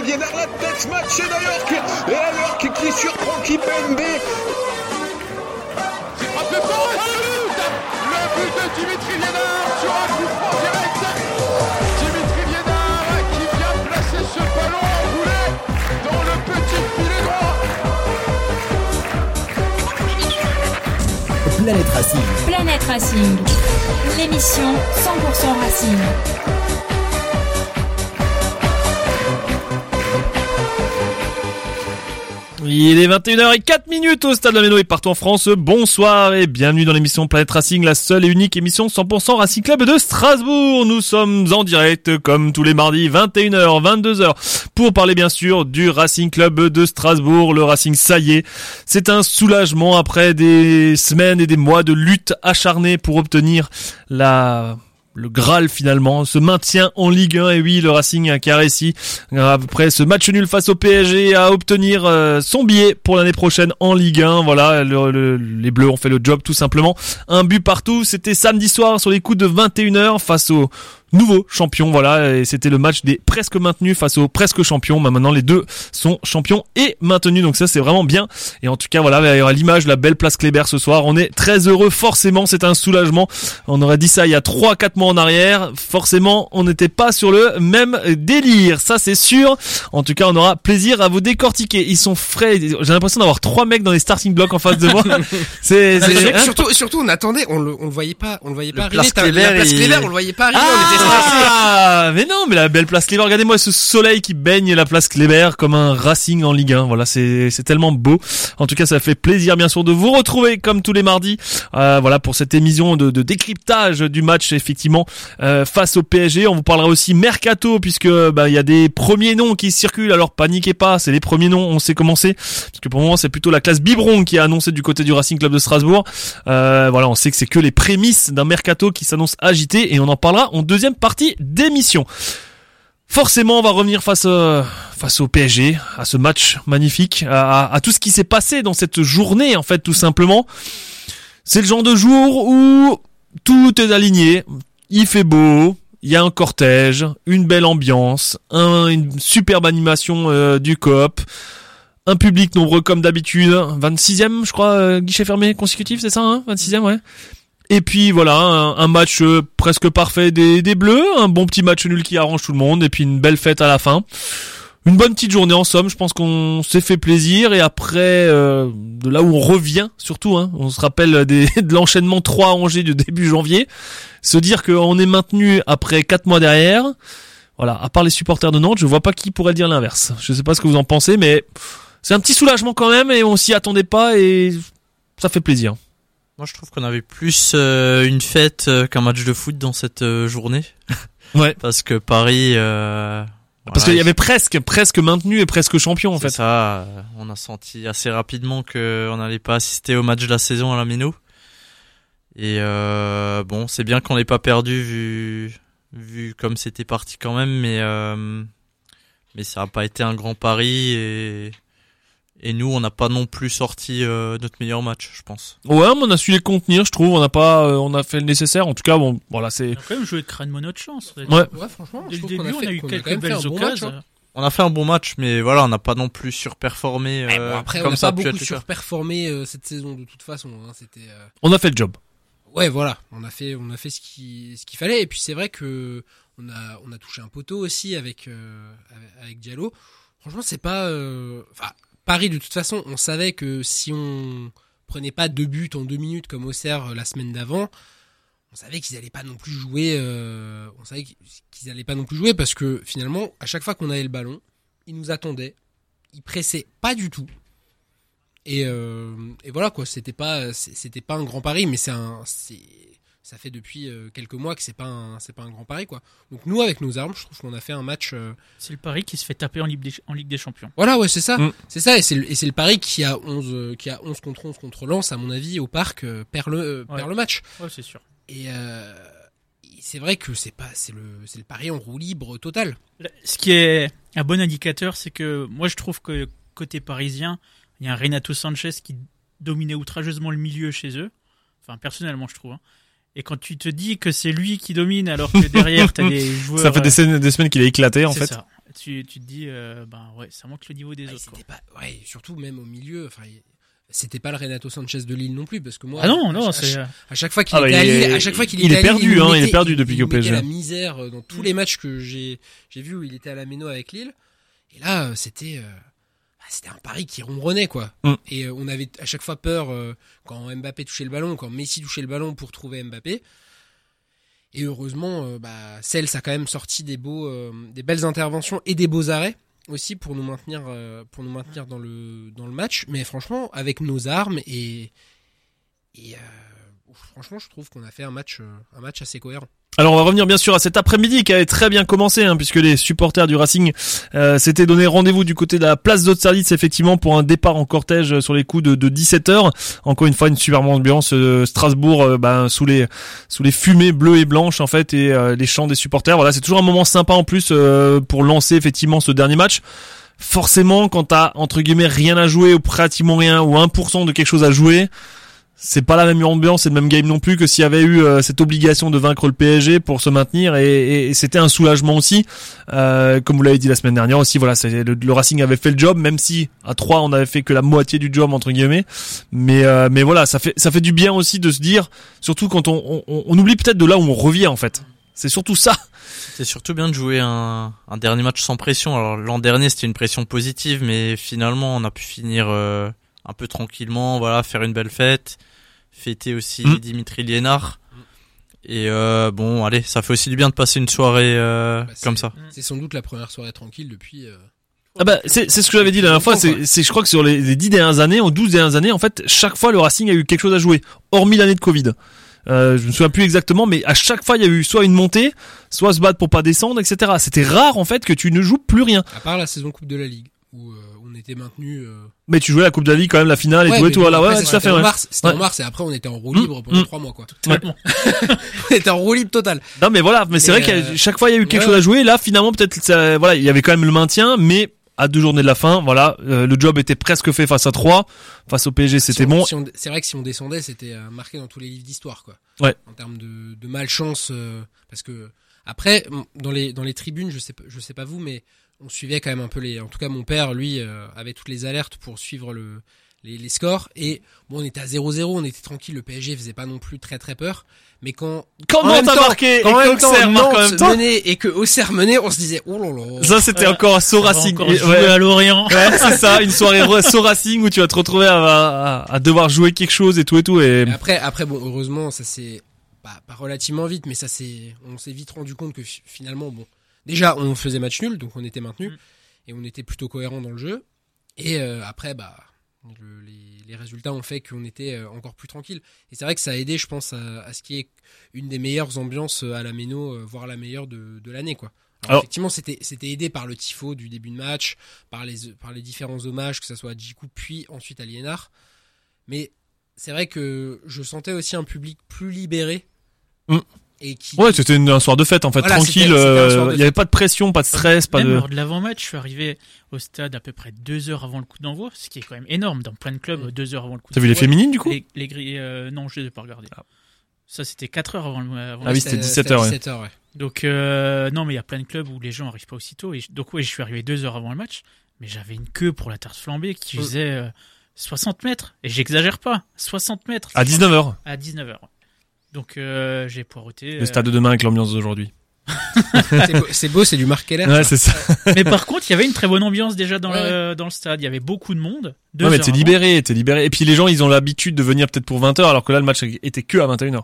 De Liénard, la tête matchée d'Ayork. Et Ayork qui surprend Kipembe. C'est frappé fort et c'est le but Le but de Dimitri Liénard sur un coup franc direct Dimitri Liénard qui vient placer ce ballon enroulé dans le petit filet droit Planète Racing. Planète Racing, l'émission 100% Racing. Il est 21h04 minutes au Stade de la Méno et partout en France. Bonsoir et bienvenue dans l'émission Planète Racing, la seule et unique émission 100% Racing Club de Strasbourg. Nous sommes en direct comme tous les mardis 21h, 22h pour parler bien sûr du Racing Club de Strasbourg. Le Racing, ça y est, c'est un soulagement après des semaines et des mois de lutte acharnée pour obtenir la le Graal finalement, se maintient en Ligue 1 et oui le Racing a réussi après ce match nul face au PSG à obtenir euh, son billet pour l'année prochaine en Ligue 1. Voilà, le- le- les Bleus ont fait le job tout simplement. Un but partout, c'était samedi soir sur les coups de 21h face au nouveau champion voilà et c'était le match des presque maintenus face aux presque champions. Mais maintenant les deux sont champions et maintenus donc ça c'est vraiment bien. Et en tout cas voilà à l'image la belle place Kléber ce soir. On est très heureux forcément c'est un soulagement. On aurait dit ça il y a 3-4 mois en arrière. Forcément on n'était pas sur le même délire ça c'est sûr. En tout cas on aura plaisir à vous décortiquer. Ils sont frais. J'ai l'impression d'avoir trois mecs dans les starting blocks en face de moi. C'est Ah, hein. surtout, surtout, on attendait, on le, on le voyait pas, on le voyait pas place arriver. T'as- La place il- Kléber, on le voyait pas arriver. on était stressés. Ah, mais non, mais la belle place Kléber. Regardez-moi ce soleil qui baigne la place Kléber comme un Racing en Ligue 1. Voilà, c'est tellement beau. En tout cas, ça fait plaisir bien sûr de vous retrouver comme tous les mardis. Euh, voilà pour cette émission de, de décryptage du match effectivement euh, face au PSG. On vous parlera aussi mercato puisque bah il y a des premiers noms qui circulent. Alors paniquez pas, c'est les premiers noms. On sait comment c'est parce que pour le moment c'est plutôt la classe biberon qui a annoncé du côté du Racing Club de Strasbourg. Euh, voilà, on sait que c'est que les prémices d'un mercato qui s'annonce agité et on en parlera en deuxième partie d'émission. Forcément, on va revenir face euh, face au PSG, à ce match magnifique, à, tout ce qui s'est passé dans cette journée en fait, tout simplement. C'est le genre de jour où tout est aligné, il fait beau, il y a un cortège, une belle ambiance, un- une superbe animation euh, du coop, un public nombreux comme d'habitude, 26e je crois, euh, guichet fermé consécutif, c'est ça, hein? 26e, ouais. Et puis voilà, un, match euh, presque parfait des, des Bleus, un bon petit match nul qui arrange tout le monde, et puis une belle fête à la fin. Une bonne petite journée en somme, je pense qu'on s'est fait plaisir, et après, euh, de là où on revient, surtout, hein, on se rappelle des, de l'enchaînement 3 à Angers du début janvier, se dire qu'on est maintenu après 4 mois derrière, voilà, à part les supporters de Nantes, je vois pas qui pourrait dire l'inverse. Je sais pas ce que vous en pensez, mais c'est un petit soulagement quand même, et on s'y attendait pas, et ça fait plaisir. Moi, je trouve qu'on avait plus euh, une fête euh, qu'un match de foot dans cette euh, journée. Ouais. Parce que Paris. euh, Parce voilà, qu'il y avait presque, presque maintenu et presque champion en fait. ça. euh, On a senti assez rapidement que on n'allait pas assister au match de la saison à la Méno. Et euh, bon, c'est bien qu'on n'ait pas perdu vu vu comme c'était parti quand même, mais euh, mais ça n'a pas été un grand pari et et nous, on n'a pas non plus sorti euh, notre meilleur match, je pense. Ouais, mais on a su les contenir, je trouve. On n'a pas, euh, on a fait le nécessaire. En tout cas, bon, voilà, c'est. On a quand même joué crânement notre chance. Ouais. Ouais, franchement, Dès je le début, on fait- a eu quelques belles bon occasions. match, hein. On a fait un bon match, mais voilà, on n'a pas non plus surperformé Eh, euh, bon, après, on comme n'a ça pas a beaucoup surperformé euh, cette saison de toute façon. Hein, C'était. euh, On a fait le job. Ouais, voilà, on a fait, on a fait ce qui, ce qu'il fallait. Et puis c'est vrai que on a, on a touché un poteau aussi avec, euh, avec, avec Diallo. Franchement, c'est pas, euh, enfin, Paris de toute façon, on savait que si on prenait pas deux buts en deux minutes comme Auxerre euh, la semaine d'avant, on savait qu'ils allaient pas non plus jouer. euh, on savait qu'ils allaient pas non plus jouer parce que finalement, à chaque fois qu'on avait le ballon, ils nous attendaient, ils pressaient pas du tout. Et, euh, voilà quoi, c'était pas c'était pas un grand pari, mais c'est un ça fait depuis euh, quelques mois que c'est pas un, c'est pas un grand pari quoi. Donc nous avec nos armes, je trouve qu'on a fait un match. euh, C'est le pari qui se fait taper en Ligue des, en Ligue des Champions. Voilà, ouais, c'est ça, Mm. c'est ça, et c'est le, et c'est le pari qui a 11 euh, qui a 11 contre 11 contre Lens, à mon avis, au parc euh, perd le euh, Ouais. perd le match. Ouais, c'est sûr. Et euh, c'est vrai que c'est pas, c'est le, c'est le pari en roue libre total. Ce qui est un bon indicateur, c'est que moi je trouve que côté parisien, il y a un Renato Sanchez qui dominait outrageusement le milieu chez eux. Enfin, personnellement, je trouve. hein. Et quand tu te dis que c'est lui qui domine, alors que derrière t'as des joueurs. Ça fait des, euh, des semaines qu'il a éclaté en c'est fait. ça. Tu, tu te dis, euh, ben ouais, ça manque le niveau des Ouais, autres. quoi. c'était pas, ouais, surtout même au milieu, enfin. C'était pas le Renato Sanchez de Lille non plus parce que moi Ah non, non, c'est. à chaque fois qu'il Ah bah, était à il Lille, est- à chaque fois qu'il il était est à Lille, perdu, nous hein, il est perdu depuis il qu'il est au nous mettait PSG. la misère euh, dans tous les matchs que j'ai j'ai vu où il était à la Méno avec Lille. Et là, euh, c'était euh, c'était un pari qui ronronnait quoi. Mm. Et euh, on avait à chaque fois peur euh, quand Mbappé touchait le ballon, quand Messi touchait le ballon pour trouver Mbappé. Et heureusement, euh, bah, Cels a quand même sorti des beaux, des belles interventions et des beaux arrêts aussi pour nous maintenir, pour nous maintenir dans le dans le match. Mais franchement, avec nos armes et et euh, franchement, je trouve qu'on a fait un match, un match assez cohérent. Alors on va revenir bien sûr à cet après-midi qui avait très bien commencé hein, puisque les supporters du Racing euh, s'étaient donné rendez-vous du côté de la place d'Austerlitz effectivement pour un départ en cortège euh, sur les coups de, de 17h. Encore une fois une superbe ambiance euh, Strasbourg euh, ben, sous les sous les fumées bleues et blanches en fait et euh, les chants des supporters. Voilà, c'est toujours un moment sympa en plus pour lancer effectivement ce dernier match. Forcément quand t'as entre guillemets rien à jouer ou pratiquement rien ou 1% de quelque chose à jouer, c'est pas la même ambiance et le même game non plus que s'il y avait eu euh, cette obligation de vaincre le PSG pour se maintenir et, et- et c'était un soulagement aussi. Euh, comme vous l'avez dit la semaine dernière aussi voilà le, le Racing avait fait le job même si à 3 on avait fait que la moitié du job entre guillemets. Mais euh, mais voilà ça fait ça fait du bien aussi de se dire surtout quand on on, on oublie peut-être de là où on revient en fait. C'est surtout ça. C'est surtout bien de jouer un, un dernier match sans pression. Alors l'an dernier c'était une pression positive, mais finalement on a pu finir euh, un peu tranquillement, voilà, faire une belle fête, fêter aussi Mm. Dimitri Liénard. Et euh, bon, allez, ça fait aussi du bien de passer une soirée euh, Bah, comme ça. C'est sans doute la première soirée tranquille depuis. euh, Ah bah c'est c'est ce que j'avais dit la dernière fois, c'est je crois que sur les, les 10 dernières années, en 12 dernières années, en fait, chaque fois le Racing a eu quelque chose à jouer, hormis l'année de Covid. Euh, je me souviens plus exactement, mais à chaque fois il y a eu soit une montée, soit se battre pour pas descendre, etc. C'était rare en fait que tu ne joues plus rien. À part la saison Coupe de la Ligue, où euh, était maintenu. euh, Mais tu jouais la Coupe de la quand même, la finale et ouais, tout et tout. Voilà, ouais, c'était tout à fait. en Ouais. mars, c'était Ouais. en mars et après on était en roue libre pendant mm. trois mois quoi. Totalement. on était en roue libre total. Non mais voilà, mais c'est vrai qu'à euh, chaque fois il y a eu quelque ouais, chose à jouer. Là finalement peut-être voilà, il y avait quand même le maintien, mais à deux journées de la fin, voilà, euh, le job était presque fait face à trois. Face au PSG, c'était Si on- bon. si on- C'est vrai que si on descendait, c'était euh, marqué dans tous les livres d'histoire, quoi. Ouais. En termes de, de malchance, euh, parce que après, dans les dans les tribunes, je sais pas, je sais pas vous, mais on suivait quand même un peu les. En tout cas, mon père, lui, euh, avait toutes les alertes pour suivre le les, les scores. Et bon, on était à 0-0, on était tranquille. Le PSG faisait pas non plus très très peur. Mais quand Comment t'as marqué quand en et en Nantes même temps menait et que Auxerre menait, on se disait oh là là. Ça c'était Ouais. encore On va Racing. ouais. à Lorient. Ouais, c'est ça, une soirée So Racing où tu vas te retrouver à, à, à devoir jouer quelque chose et tout et tout et après, après bon, heureusement, ça s'est pas, pas relativement vite, mais ça s'est, on s'est vite rendu compte que fi- finalement, bon, déjà, on faisait match nul, donc on était maintenu Mm. et on était plutôt cohérent dans le jeu. Et euh, après, bah, le- les, les résultats ont fait qu'on était euh, encore plus tranquille. Et c'est vrai que ça a aidé, je pense, à, à ce qui est une des meilleures ambiances à la Méno, euh, voire la meilleure de, de l'année, quoi. Alors, Alors- effectivement, c'était, c'était aidé par le tifo du début de match, par les, par les différents hommages, que ce soit à Djikou, puis ensuite à Liénard. Mais c'est vrai que je sentais aussi un public plus libéré. Mm. Et qui, ouais, c'était un soir de fête en fait, Voilà, tranquille. euh, Il y avait pas de pression, pas de stress, pas Même de. lors de l'avant-match, je suis arrivé au stade à peu près deux heures avant le coup d'envoi, ce qui est quand même énorme dans plein de clubs, deux heures avant le coup T'as vu les féminines du coup Les, les grilles, euh, non, je les ai pas regardées. Ça, c'était 4 heures avant le. Avant Ah oui, c'était 17 heures, ouais. 17 heures, ouais. Donc, euh, non, mais il y a plein de clubs où les gens arrivent pas aussitôt. Et donc, oui, je suis arrivé deux heures avant le match, mais j'avais une queue pour la tarte flambée qui Mm. faisait euh, 60 mètres. Et j'exagère pas, 60 mètres. À 19h. À 19h. Donc, euh, j'ai poireauté. Le euh, stade de demain avec l'ambiance d'aujourd'hui. C'est beau- c'est du Marc Keller. Ouais, c'est ça. Mais par contre, il y avait une très bonne ambiance déjà dans, Ouais, le, dans le stade. Il y avait beaucoup de monde. Ouais, mais t'es libéré, t'es libéré. Et puis les gens, ils ont l'habitude de venir peut-être pour 20h alors que là le match était que à 21h.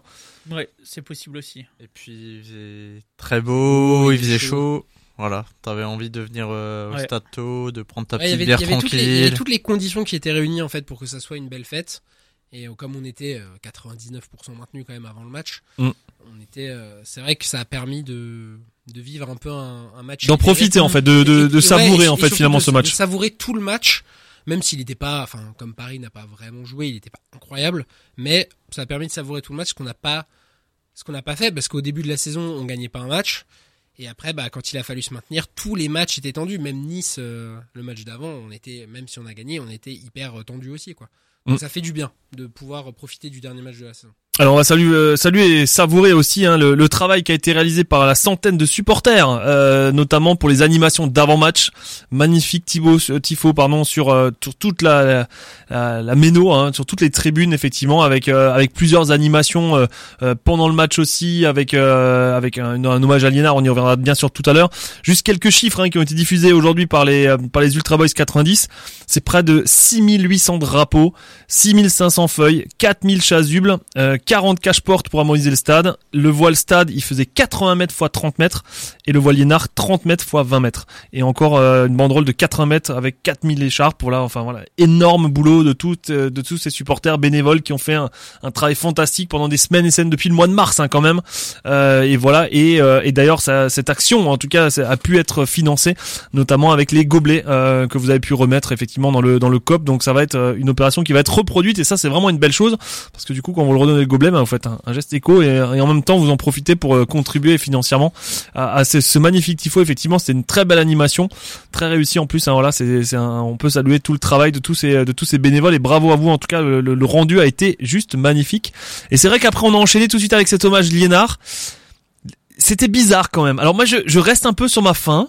Ouais, c'est possible aussi. Et puis il faisait très beau, il il faisait chaud. Voilà, t'avais envie de venir euh, au Ouais. stade tôt, de prendre ta Ouais, il y petite avait, bière les, il y avait tranquille. toutes les conditions qui étaient réunies en fait pour que ça soit une belle fête. Et euh, comme on était euh, 99% maintenu quand même avant le match, Mm. on était. euh, c'est vrai que ça a permis de de vivre un peu un, un match. D'en profiter en fait, de, de, de savourer et- en fait finalement de- ce De match. savourer tout le match, même s'il n'était pas, enfin comme Paris n'a pas vraiment joué, il n'était pas incroyable, mais ça a permis de savourer tout le match, ce qu'on n'a pas, ce qu'on n'a pas fait, parce qu'au début de la saison, on gagnait pas un match, et après, bah quand il a fallu se maintenir, tous les matchs étaient tendus, même Nice, euh, le match d'avant, on était, même si on a gagné, on était hyper euh, tendu aussi, quoi. Mm. ça fait du bien de pouvoir profiter du dernier match de la saison. Alors on va saluer, euh, saluer et savourer aussi hein, le, le travail qui a été réalisé par la centaine de supporters, euh, notamment pour les animations d'avant-match. Magnifique Thibaut, euh, tifo pardon sur, euh, sur toute la la, la, méno, hein, sur toutes les tribunes effectivement, avec euh, avec plusieurs animations pendant le match aussi, avec avec un, un hommage à Liénard. On y reviendra bien sûr tout à l'heure. Juste quelques chiffres hein, qui ont été diffusés aujourd'hui par les par les Ultra Boys 90. C'est près de 6800 drapeaux, 6500 feuilles, 4000 chasubles, 40 cache-portes pour harmoniser le stade. Le voile stade, il faisait 80 mètres x 30 mètres et le voile Liénard 30 mètres x 20 mètres. Et encore euh, une banderole de 80 mètres avec 4000 écharpes pour là, enfin voilà, énorme boulot de toutes, euh, de tous ces supporters bénévoles qui ont fait un, un travail fantastique pendant des semaines et semaines depuis le mois de mars hein, quand même. Euh, et voilà, et, euh, et d'ailleurs cette action en tout cas a pu être financée notamment avec les gobelets euh, que vous avez pu remettre effectivement dans le dans le COP. Donc ça va être euh, une opération qui va être reproduite et ça c'est vraiment une belle chose parce que du coup quand vous le redonnez gobelet, ben, vous faites un, un geste éco et, en même temps vous en profitez pour euh, contribuer financièrement à, ce, magnifique tifo. Effectivement, c'était une très belle animation, très réussie en plus. Hein, voilà, c'est c'est on peut saluer tout le travail de tous ces de tous ces bénévoles et bravo à vous. En tout cas, le, rendu a été juste magnifique. Et c'est vrai qu'après on a enchaîné tout de suite avec cet hommage Liénard. C'était bizarre quand même. Alors moi je, reste un peu sur ma faim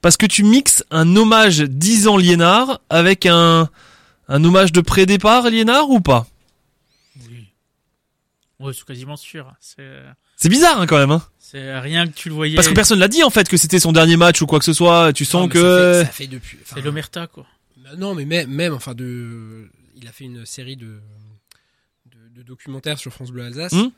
parce que tu mixes un hommage 10 ans Liénard avec un un hommage de pré-départ Liénard ou pas? Ouais, c'est quasiment sûr. C'est C'est bizarre hein, quand même. Hein c'est rien que tu le voyais. parce que personne l'a dit en fait que c'était son dernier match ou quoi que ce soit. Tu sens Non, que ça fait, ça fait depuis. enfin, c'est l'omerta quoi. Bah Non, mais même, même, enfin, de, il a fait une série de, de, de documentaires sur France Bleu Alsace Hmm.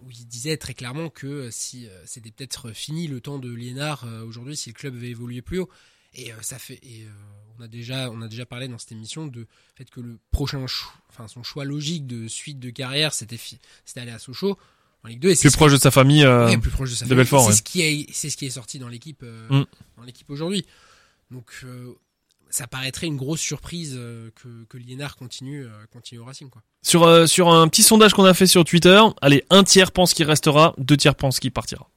où il disait très clairement que euh, si euh, c'était peut-être fini le temps de Liénard euh, aujourd'hui, si le club avait évolué plus haut. Et euh, ça fait, et euh, on a déjà, on a déjà parlé dans cette émission de fait que le prochain, enfin, son choix logique de suite de carrière, c'était, c'était aller à Sochaux en Ligue 2 et c'est plus proche de sa famille. euh, Ouais, plus proche de sa de famille. Belfort, C'est ouais. ce qui est, c'est ce qui est sorti dans l'équipe, euh, Mm. dans l'équipe aujourd'hui. Donc, euh, ça paraîtrait une grosse surprise euh, que, que Liénard continue, euh, continue au Racing, quoi. Sur euh, sur un petit sondage qu'on a fait sur Twitter, allez, un tiers pense qu'il restera, deux tiers pense qu'il partira.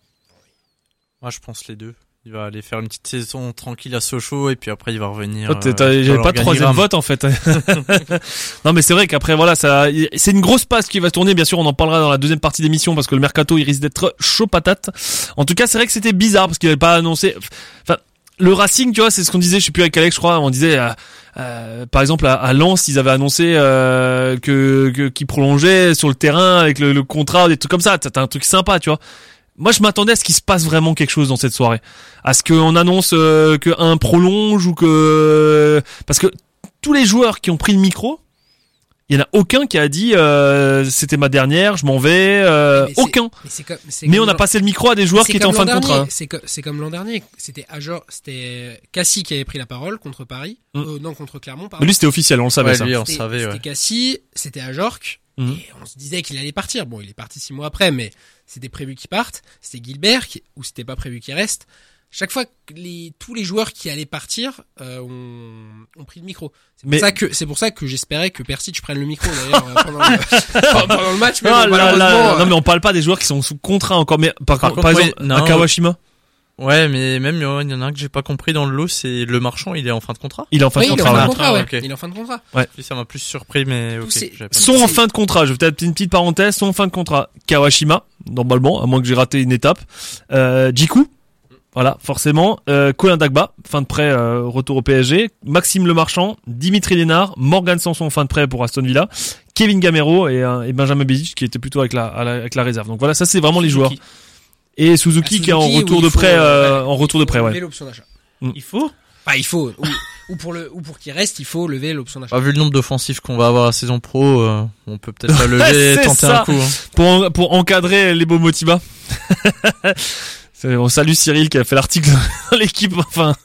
Moi, je pense les deux. Il va aller faire une petite saison tranquille à Sochaux et puis après il va revenir. T'es- euh, J'avais pas de troisième vote en fait. non mais c'est vrai qu'après voilà, ça, c'est une grosse passe qui va tourner. Bien sûr, on en parlera dans la deuxième partie d'émission parce que le mercato il risque d'être chaud patate. En tout cas, c'est vrai que c'était bizarre parce qu'il avait pas annoncé. Enfin, le Racing, tu vois, c'est ce qu'on disait. Je sais plus avec Alex, je crois. On disait. euh, euh, par exemple à, à Lens ils avaient annoncé euh, que qu'ils prolongeaient sur le terrain avec le, le contrat des trucs comme ça t'as un truc sympa tu vois moi je m'attendais à ce qu'il se passe vraiment quelque chose dans cette soirée à ce qu'on annonce euh, que un prolonge ou que parce que tous les joueurs qui ont pris le micro il y en a aucun qui a dit euh, c'était ma dernière je m'en vais euh, Mais aucun Mais, c'est comme, c'est mais comme on a passé le micro à des joueurs qui étaient en fin de contrat. C'est comme l'an dernier. C'était Ajor, c'était Cassie qui avait pris la parole contre Paris. Mm. Euh, non, contre Clermont, mais pardon. lui c'était officiel on le savait Ouais, ça lui, on C'était- savait. C'était Ouais. Cassie, c'était Ajorc. Mhm. Et on se disait qu'il allait partir. Bon, il est parti six mois après, mais c'était prévu qu'il parte. C'était Gilbert, qui, ou c'était pas prévu qu'il reste. Chaque fois que les, tous les joueurs qui allaient partir euh, ont, ont pris le micro. C'est pour Mais- ça que c'est pour ça que j'espérais que Persic prenne le micro d'ailleurs euh, pendant, le, pendant le match. Mais bon, là là, malheureusement, non euh, mais on parle pas des joueurs qui sont sous contrat encore mais par, Par par contre, exemple oui, non. à Kawashima Ouais, mais même il y en a un que j'ai pas compris dans le lot, c'est le marchand, il est en fin de contrat. il est en fin oui, de il est en contrat fin ouais. de contrat, ouais. Ok. Il est en fin de contrat. Lui, ça m'a plus surpris, mais ok. sont en fin de contrat. Je vais peut-être une petite parenthèse, sont en fin de contrat. Kawashima, normalement, à moins que j'ai raté une étape. Euh, Jiku, voilà, forcément. Euh, Colin Dagba, fin de prêt, euh, retour au PSG. Maxime Lemarchand, Dimitri Lénard, Morgan Sanson, fin de prêt pour Aston Villa. Kevin Gamero et, euh, et Benjamin Bezic qui était plutôt avec la, avec la réserve. Donc voilà, ça c'est vraiment les joueurs. Et Suzuki, Ah, qui est en retour de prêt, euh, ouais, en retour il de faut prêt, lever ouais. l'option d'achat. Il faut. Enfin, il faut. Ou, ou pour le, ou pour qu'il reste, il faut lever l'option d'achat. Bah, vu le nombre d'offensifs qu'on va avoir la saison pro, euh, on peut peut-être la lever tenter ça. un coup. hein. pour, en- pour encadrer les beaux Motiba. C'est- On salue Cyril qui a fait l'article dans l'équipe. Enfin,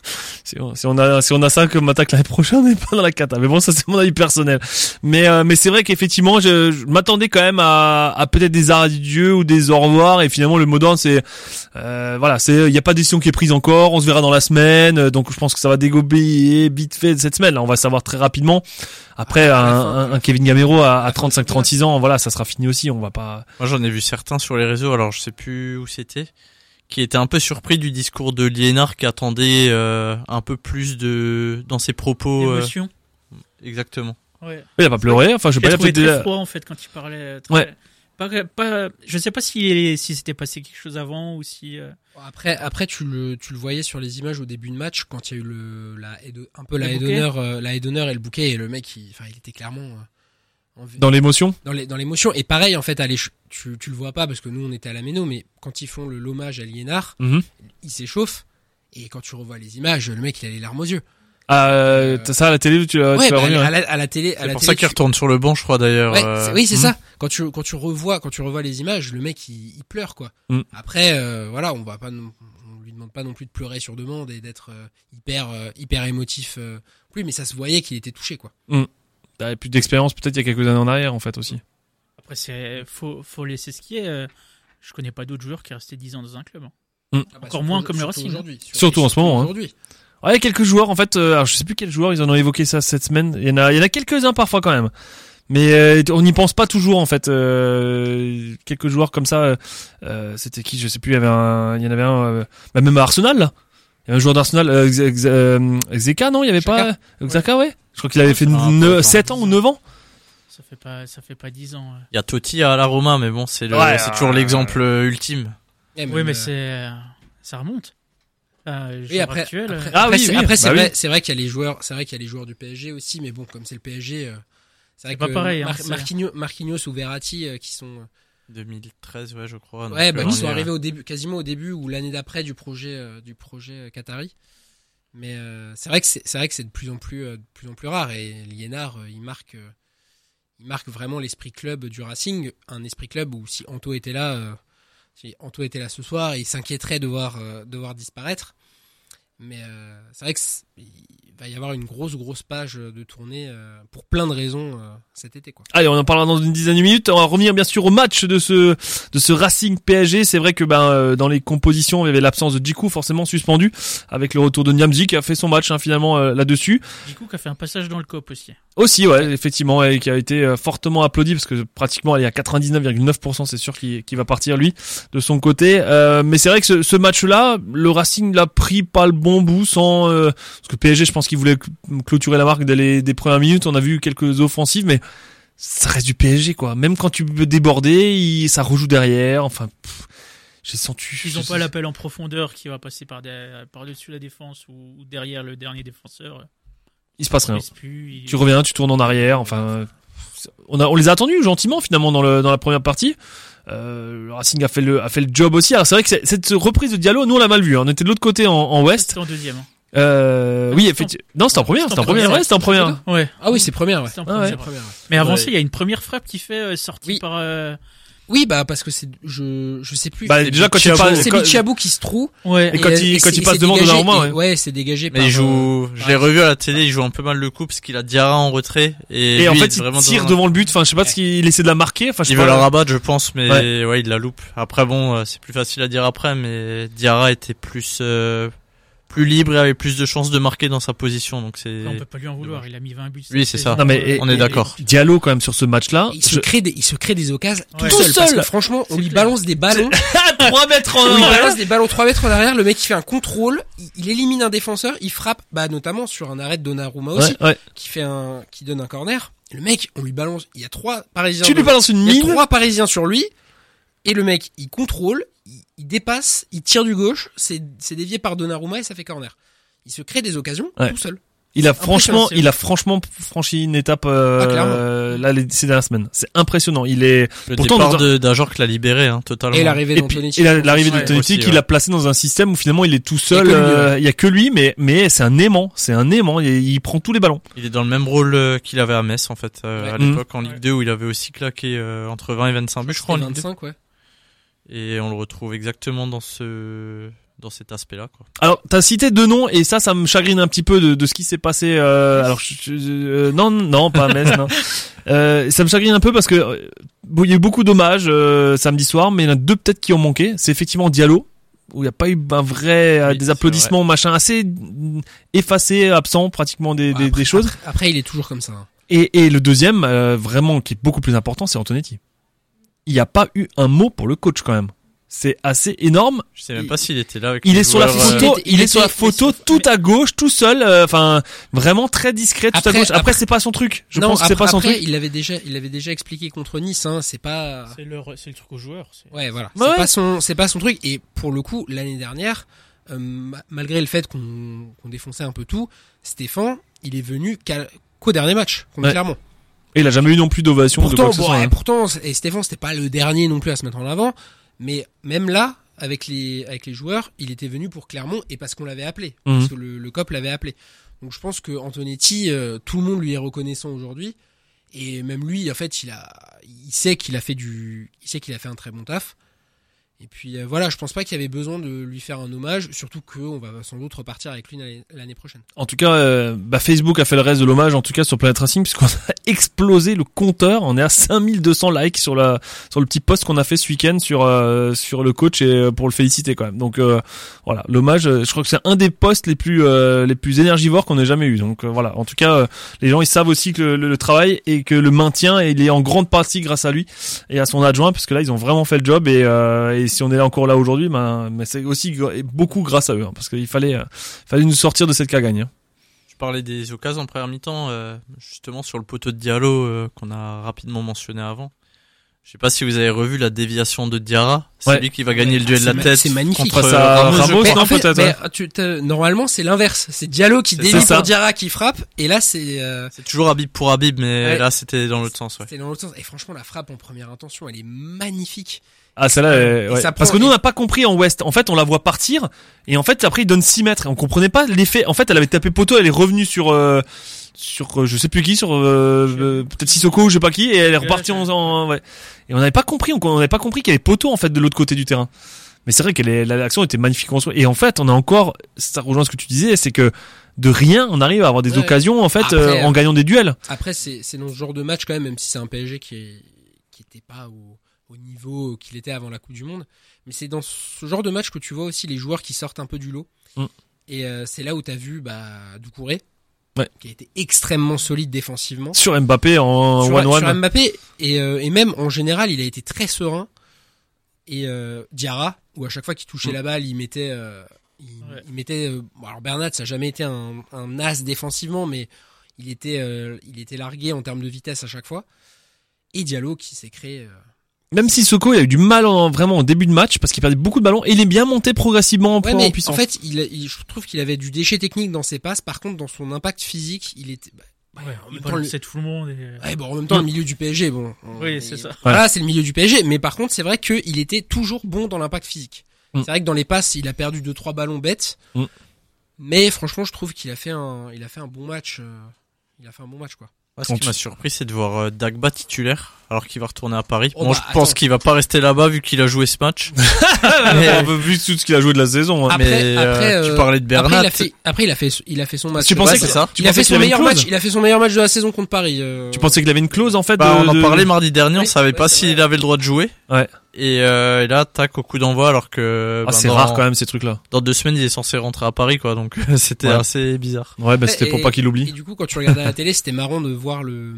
si, on, si on a si on a ça comme attaque l'année prochaine, on n'est pas dans la cata. Mais bon, ça c'est mon avis personnel. Mais euh, mais c'est vrai qu'effectivement, je, je m'attendais quand même à, à peut-être des adieux ou des au revoir. Et finalement, le mot d'ordre, c'est euh, voilà, c'est il n'y a pas de décision qui est prise encore. On se verra dans la semaine. Euh, Donc je pense que ça va dégober vite fait cette semaine. Là, on va savoir très rapidement. Après, un, un- un Kevin Gamero à, à 35-36 ans, voilà, ça sera fini aussi. On va pas. Moi, j'en ai vu certains sur les réseaux, alors je sais plus où c'était, qui étaient un peu surpris du discours de Liénard, qui attendait euh, un peu plus de dans ses propos. euh, Émotion. exactement. Ouais. Il a pas pleuré. Enfin, je J'ai pas. il très froid en fait quand il parlait. euh, très- Ouais. Pas, pas, je sais pas si si c'était passé quelque chose avant ou si. euh, Après, après tu le, tu le voyais sur les images au début de match quand il y a eu le, la un peu la Le haie bouquet. d'honneur, la haie d'honneur et le bouquet et le mec, il, enfin, il était clairement euh, en- dans l'émotion? dans l'émotion. Et pareil, en fait, à tu, tu le vois pas parce que nous on était à la méno, mais quand ils font le l'hommage à Liénard, Mhm. il s'échauffe. Et quand tu revois les images, le mec il a les larmes aux yeux. Ah, euh, t'as ça à la télé, tu, euh, ouais, tu vas bah, revenir. à, la, à la télé, à C'est pour télé, ça qu'il tu- retourne sur le banc, je crois d'ailleurs. Ouais, euh, c'est- oui, c'est Mhm. ça. Quand tu quand tu revois quand tu revois les images, le mec il, il pleure quoi. Mhm. Après euh, voilà, on va pas on lui demande pas non plus de pleurer sur demande et d'être euh, hyper euh, hyper émotif euh, plus mais ça se voyait qu'il était touché quoi. T'avais plus d'expérience peut-être il y a quelques années en arrière en fait aussi. Après, c'est faut faut laisser ce qui est. euh, Je connais pas d'autres joueurs qui restaient 10 ans dans un club. hein. Ah bah, Encore surtout- moins comme le Racing. aujourd'hui. Surtout en ce moment, hein. Aujourd'hui. Ouais, quelques joueurs en fait. euh, alors je sais plus quels joueurs ils en ont évoqué ça cette semaine. Il y en a, il y en a quelques uns parfois quand même. Mais euh, on n'y pense pas toujours en fait. Euh, quelques joueurs comme ça. C'était qui Je sais plus. Il y avait un, il y en avait un. euh, bah, même à Arsenal. Là. Il y avait un joueur d'Arsenal. Euh, X- euh, Xeka non Il y avait Xhaka. pas Xhaka ouais. Je crois qu'il avait fait Ah, ne- attends, 7 ans ou 9 ans. Ça fait pas ça fait pas 10 ans. ouais. Il y a Totti à la Roma, mais bon, c'est le, Ouais, c'est toujours euh, l'exemple euh, ultime. Oui, mais euh, c'est ça remonte. Euh, Oui, après, actuel, euh, après, Ah après, oui, c'est- oui, après, c'est bah vrai, oui. c'est vrai qu'il y a les joueurs, c'est vrai qu'il y a les joueurs du PSG aussi, mais bon, comme c'est le PSG, euh, c'est vrai C'est pas que pareil, hein, Mar- Marquinhos, Marquinhos ou Verratti euh, qui sont, 2013, ouais, je crois. ouais, bah, euh, on sont arrivés au début, quasiment au début ou l'année d'après du projet, euh, du projet euh, Qatari. Mais euh, c'est vrai que c'est, c'est vrai que c'est de plus en plus, euh, de plus en plus rare. Et Liénard, euh, il marque, euh, il marque vraiment l'esprit club du Racing, un esprit club où si Anto était là, euh, si Anto était là ce soir, il s'inquiéterait de voir, euh, de voir disparaître. Mais euh, c'est vrai que c'est- il va y avoir une grosse grosse page de tournée euh, pour plein de raisons euh, cet été quoi. Allez, on en parlera dans une dizaine de minutes. On va revenir bien sûr au match de ce de ce Racing PSG. C'est vrai que ben euh, dans les compositions, il y avait l'absence de Djikou forcément suspendu avec le retour de Niamzi qui a fait son match hein, finalement euh, là-dessus. coup, qui a fait un passage dans le COP aussi. Aussi, ouais, effectivement, et qui a été euh, fortement applaudi parce que pratiquement, elle est à 99,9%, c'est sûr qu'il qu'il va partir lui de son côté. Euh, mais c'est vrai que ce, ce match-là, le Racing l'a pris pas le bon bout sans euh, parce que PSG, je pense qu'il voulait cl- clôturer la marque dès les des premières minutes. On a vu quelques offensives, mais ça reste du PSG quoi. Même quand tu peux déborder, il, ça rejoue derrière. Enfin, pff, j'ai senti. Ils ont je- pas l'appel en profondeur qui va passer par par dessus la défense ou, ou derrière le dernier défenseur. Il se passe rien. plus, tu reviens, tu tournes en arrière. Enfin, on a, on les a attendus gentiment finalement dans le dans la première partie. Euh, le Racing a fait le a fait le job aussi. Alors c'est vrai que cette reprise de Diallo, nous on l'a mal vu. hein. On était de l'autre côté en, en Ouest. C'était en deuxième. hein. Euh, oui, effectivement. Non, c'était en première. C'était en première. première, Ouais, c'était en première. Ouais. Ah oui c'est première ouais. En Ah ouais. première. C'est première. ouais. Mais avant Ouais. ça, il y a une première frappe qui fait euh, sortie Oui. par. euh, Oui bah parce que c'est je je sais plus. Bah c'est déjà quand tu Bichabou. parles, c'est Bichabou qui se trouve. Ouais. Et quand il- et quand il passe devant Donnarumma, ouais. ouais c'est dégagé Mais par. il joue, euh, je l'ai revu à la télé, il joue un peu mal le coup parce qu'il a Diarra en retrait et, et en fait il vraiment tire devant le but. Enfin, je sais pas ce qu'il essaie de la marquer. Enfin, je sais Il veut la rabattre, je pense, mais Ouais. ouais, il la loupe. Après, bon, euh, c'est plus facile à dire après, mais Diarra était plus euh, plus libre et avait plus de chances de marquer dans sa position, donc c'est. On peut pas lui en vouloir. Il a mis 20 buts. Oui, c'est ça. Non mais et- On est d'accord. Diallo quand même sur ce match-là. Il se je- crée des il se crée des occasions tout seul, Tout parce seul que franchement on lui balance des ballons. 3 mètres On lui en balance des ballons 3 mètres en arrière, le mec il fait un contrôle, il, il élimine un défenseur, il frappe, bah notamment sur un arrêt de Donnarumma aussi, Ouais, ouais. qui fait un, qui donne un corner. Le mec, on lui balance, il y a trois Parisiens. Tu lui balances une il y a mine. trois Parisiens sur lui, et le mec il contrôle, il, il dépasse, il tire du gauche, c'est c'est dévié par Donnarumma et ça fait corner. Il se crée des occasions Ouais. tout seul. Il a franchement, il a franchement franchi une étape euh, Ah, là les, ces dernières semaines. C'est impressionnant. Il est Le Pourtant, départ dans- de d'Ajorc l'a libéré, hein, totalement. Et l'arrivée et puis d'Antonetti. et la- l'arrivée aussi, qui ouais. l'a placé dans un système où finalement il est tout seul. Il y a que lui, euh, Il y a que lui, mais mais c'est un aimant. C'est un aimant. Il, il prend tous les ballons. Il est dans le même rôle euh, qu'il avait à Metz, en fait, euh, Ouais. à l'époque, en Ligue Ouais. 2, où il avait aussi claqué euh, entre 20 et 25 buts, je crois, en Ligue 2. 25, ouais. Et on le retrouve exactement dans ce dans cet aspect-là. Quoi. Alors, t'as cité deux noms et ça, ça me chagrine un petit peu de, de ce qui s'est passé. Euh, alors, je- je- euh, non, non, pas Metz, non. Euh, ça me chagrine un peu parce que euh, bon, il y a eu beaucoup d'hommages euh, samedi soir, mais il y en a deux peut-être qui ont manqué. C'est effectivement Diallo où il n'y a pas eu un vrai euh, Oui, des applaudissements, machin, assez mm, effacé, absent pratiquement des, des, Après- des choses. Après, après, il est toujours comme ça. hein. Et, et le deuxième, euh, vraiment, qui est beaucoup plus important, c'est Antonetti. Il n'y a pas eu un mot pour le coach quand même. C'est assez énorme. Je sais même pas s'il était là. Avec Il les est sur la joueurs, euh, photo, il il, était- est sur la photo tout à gauche, tout seul, euh, enfin vraiment très discret tout à Après- gauche. Après, après- c'est pas son truc. Je non, pense que c'est après, pas son après, truc. il l'avait déjà, il l'avait déjà expliqué contre Nice. Hein, c'est pas. C'est le, c'est le truc aux joueurs. c'est- Ouais, voilà. Bah c'est ouais. pas son, c'est pas son truc. Et pour le coup, l'année dernière, euh, ma- malgré le fait qu'on qu'on défonçait un peu tout, Stéphane, il est venu qu'au dernier match, contre Ouais. Clermont. Et il a jamais eu non plus d'ovation de Pourtant, que ce bon, ouais, hein. pourtant, et Stéphane, c'était pas le dernier non plus à se mettre en avant, mais même là, avec les, avec les joueurs, il était venu pour Clermont et parce qu'on l'avait appelé, Mhm. parce que le, le COP l'avait appelé. Donc je pense que Antonetti, euh, tout le monde lui est reconnaissant aujourd'hui, et même lui, en fait, il a, il sait qu'il a fait du, il sait qu'il a fait un très bon taf. Et puis euh, voilà, je pense pas qu'il y avait besoin de lui faire un hommage, surtout qu'on va sans doute repartir avec lui l'année- prochaine. En tout cas, euh, bah, Facebook a fait le reste de l'hommage, en tout cas sur Planet Racing, puisqu'on a explosé le compteur. On est à 5200 likes sur la sur le petit post qu'on a fait ce week-end sur euh, sur le coach et euh, pour le féliciter quand même. Donc euh, voilà, l'hommage. euh, Je crois que c'est un des posts les plus les plus énergivores qu'on ait jamais eu. Donc voilà. En tout cas, les gens ils savent aussi que le, le- travail et que le maintien il est en grande partie grâce à lui et à son adjoint, parce que là ils ont vraiment fait le job et, euh, et si on est encore là aujourd'hui, ben mais c'est aussi beaucoup grâce à eux, hein, parce qu'il fallait euh, fallait nous sortir de cette cagagne. hein. Je parlais des occasions en première mi-temps, euh, justement sur le poteau de Diallo euh, qu'on a rapidement mentionné avant. Je sais pas si vous avez revu la déviation de Diarra. C'est Ouais. lui qui va gagner le duel de la tête. c'est magnifique. contre Face à Ramos, Ramos, non, en fait, peut-être, mais, tu, t'as- normalement, c'est l'inverse. C'est Diallo qui C'est dévie ça. pour Diarra qui frappe, et là, c'est euh, C'est toujours Habib pour Habib, mais Ouais. là c'était dans l'autre sens. Ouais. c'est dans l'autre sens. Et franchement, la frappe en première intention, elle est magnifique. Ah celle-là, euh, Et ouais. parce que nous on n'a pas compris en West. En fait, on la voit partir et en fait après il donne 6 mètres et on comprenait pas l'effet. En fait, elle avait tapé poteau, elle est revenue sur euh, sur euh, je sais plus qui, sur euh, euh, peut-être Sissoko ou je sais pas qui et elle est repartie en, en- ouais. Et on n'avait pas compris, on n'avait pas compris qu'il y avait poteau en fait de l'autre côté du terrain. Mais c'est vrai que l'action était magnifique en soi. Et en fait, on a encore, ça rejoint ce que tu disais, c'est que de rien, on arrive à avoir des Ouais. occasions en fait Après, euh, en gagnant des duels. Après, c'est c'est dans ce genre de match quand même, même si c'est un PSG qui est, qui était pas au, au niveau qu'il était avant la Coupe du Monde. Mais c'est dans ce genre de match que tu vois aussi les joueurs qui sortent un peu du lot. Mm. Et euh, c'est là où t'as vu bah, Doucouré, Ouais. qui a été extrêmement solide défensivement. Sur Mbappé en sur, one sur one. Mbappé et, euh, et même en général il a été très serein et euh, Diarra où à chaque fois qu'il touchait Mm. la balle il mettait euh, il, Ouais. il mettait euh, bon, alors Bernat ça a jamais été un, un as défensivement mais il était euh, il était largué en termes de vitesse à chaque fois et Diallo qui s'est créé euh, Même si Soko il a eu du mal en, vraiment en début de match parce qu'il perdait beaucoup de ballons et il est bien monté progressivement en, Ouais, en mais puissance. en fait il, a- il- je trouve qu'il avait du déchet technique dans ses passes par contre dans son impact physique il était bah, ouais, en même temps, le- balançait tout le monde. Et... Ouais, bon, en même temps, le milieu du PSG, bon. on- Oui, c'est ça. Voilà, c'est le milieu du PSG. Mais par contre, c'est vrai qu'il était toujours bon dans l'impact physique. Mm. C'est vrai que dans les passes, il a perdu deux trois ballons bêtes. Mm. Mais franchement, je trouve qu'il a fait un, il a fait un bon match. euh, il a fait un bon match, quoi. Ouais, ce qui m'a surpris, c'est de voir euh, Dagba titulaire alors qu'il va retourner à Paris. Oh, Moi, bah, je pense qu'il va pas rester là-bas vu qu'il a joué ce match. on peut vu tout ce qu'il a joué de la saison. hein. Après- mais euh, après, tu euh, parlais de Après, Bernat. il a fait, après, il a fait, il a fait son match. Tu pensais Ouais, que c'est ça Tu il a fait son meilleur match. Il a fait son meilleur match de la saison contre Paris. euh, Tu pensais qu'il avait une clause en fait Bah, de, on en de- parlait mardi dernier, on Oui, savait ouais, pas s'il avait le droit de jouer. Ouais. Et, euh, et là, tac, au coup d'envoi, alors que Ah, ben, c'est dans, rare quand même ces trucs-là. dans deux semaines, il est censé rentrer à Paris, quoi. Donc c'était Ouais. assez bizarre. Ouais, bah c'était pour et- pas qu'il Et oublie. du coup, quand tu regardais à la télé, c'était marrant de voir le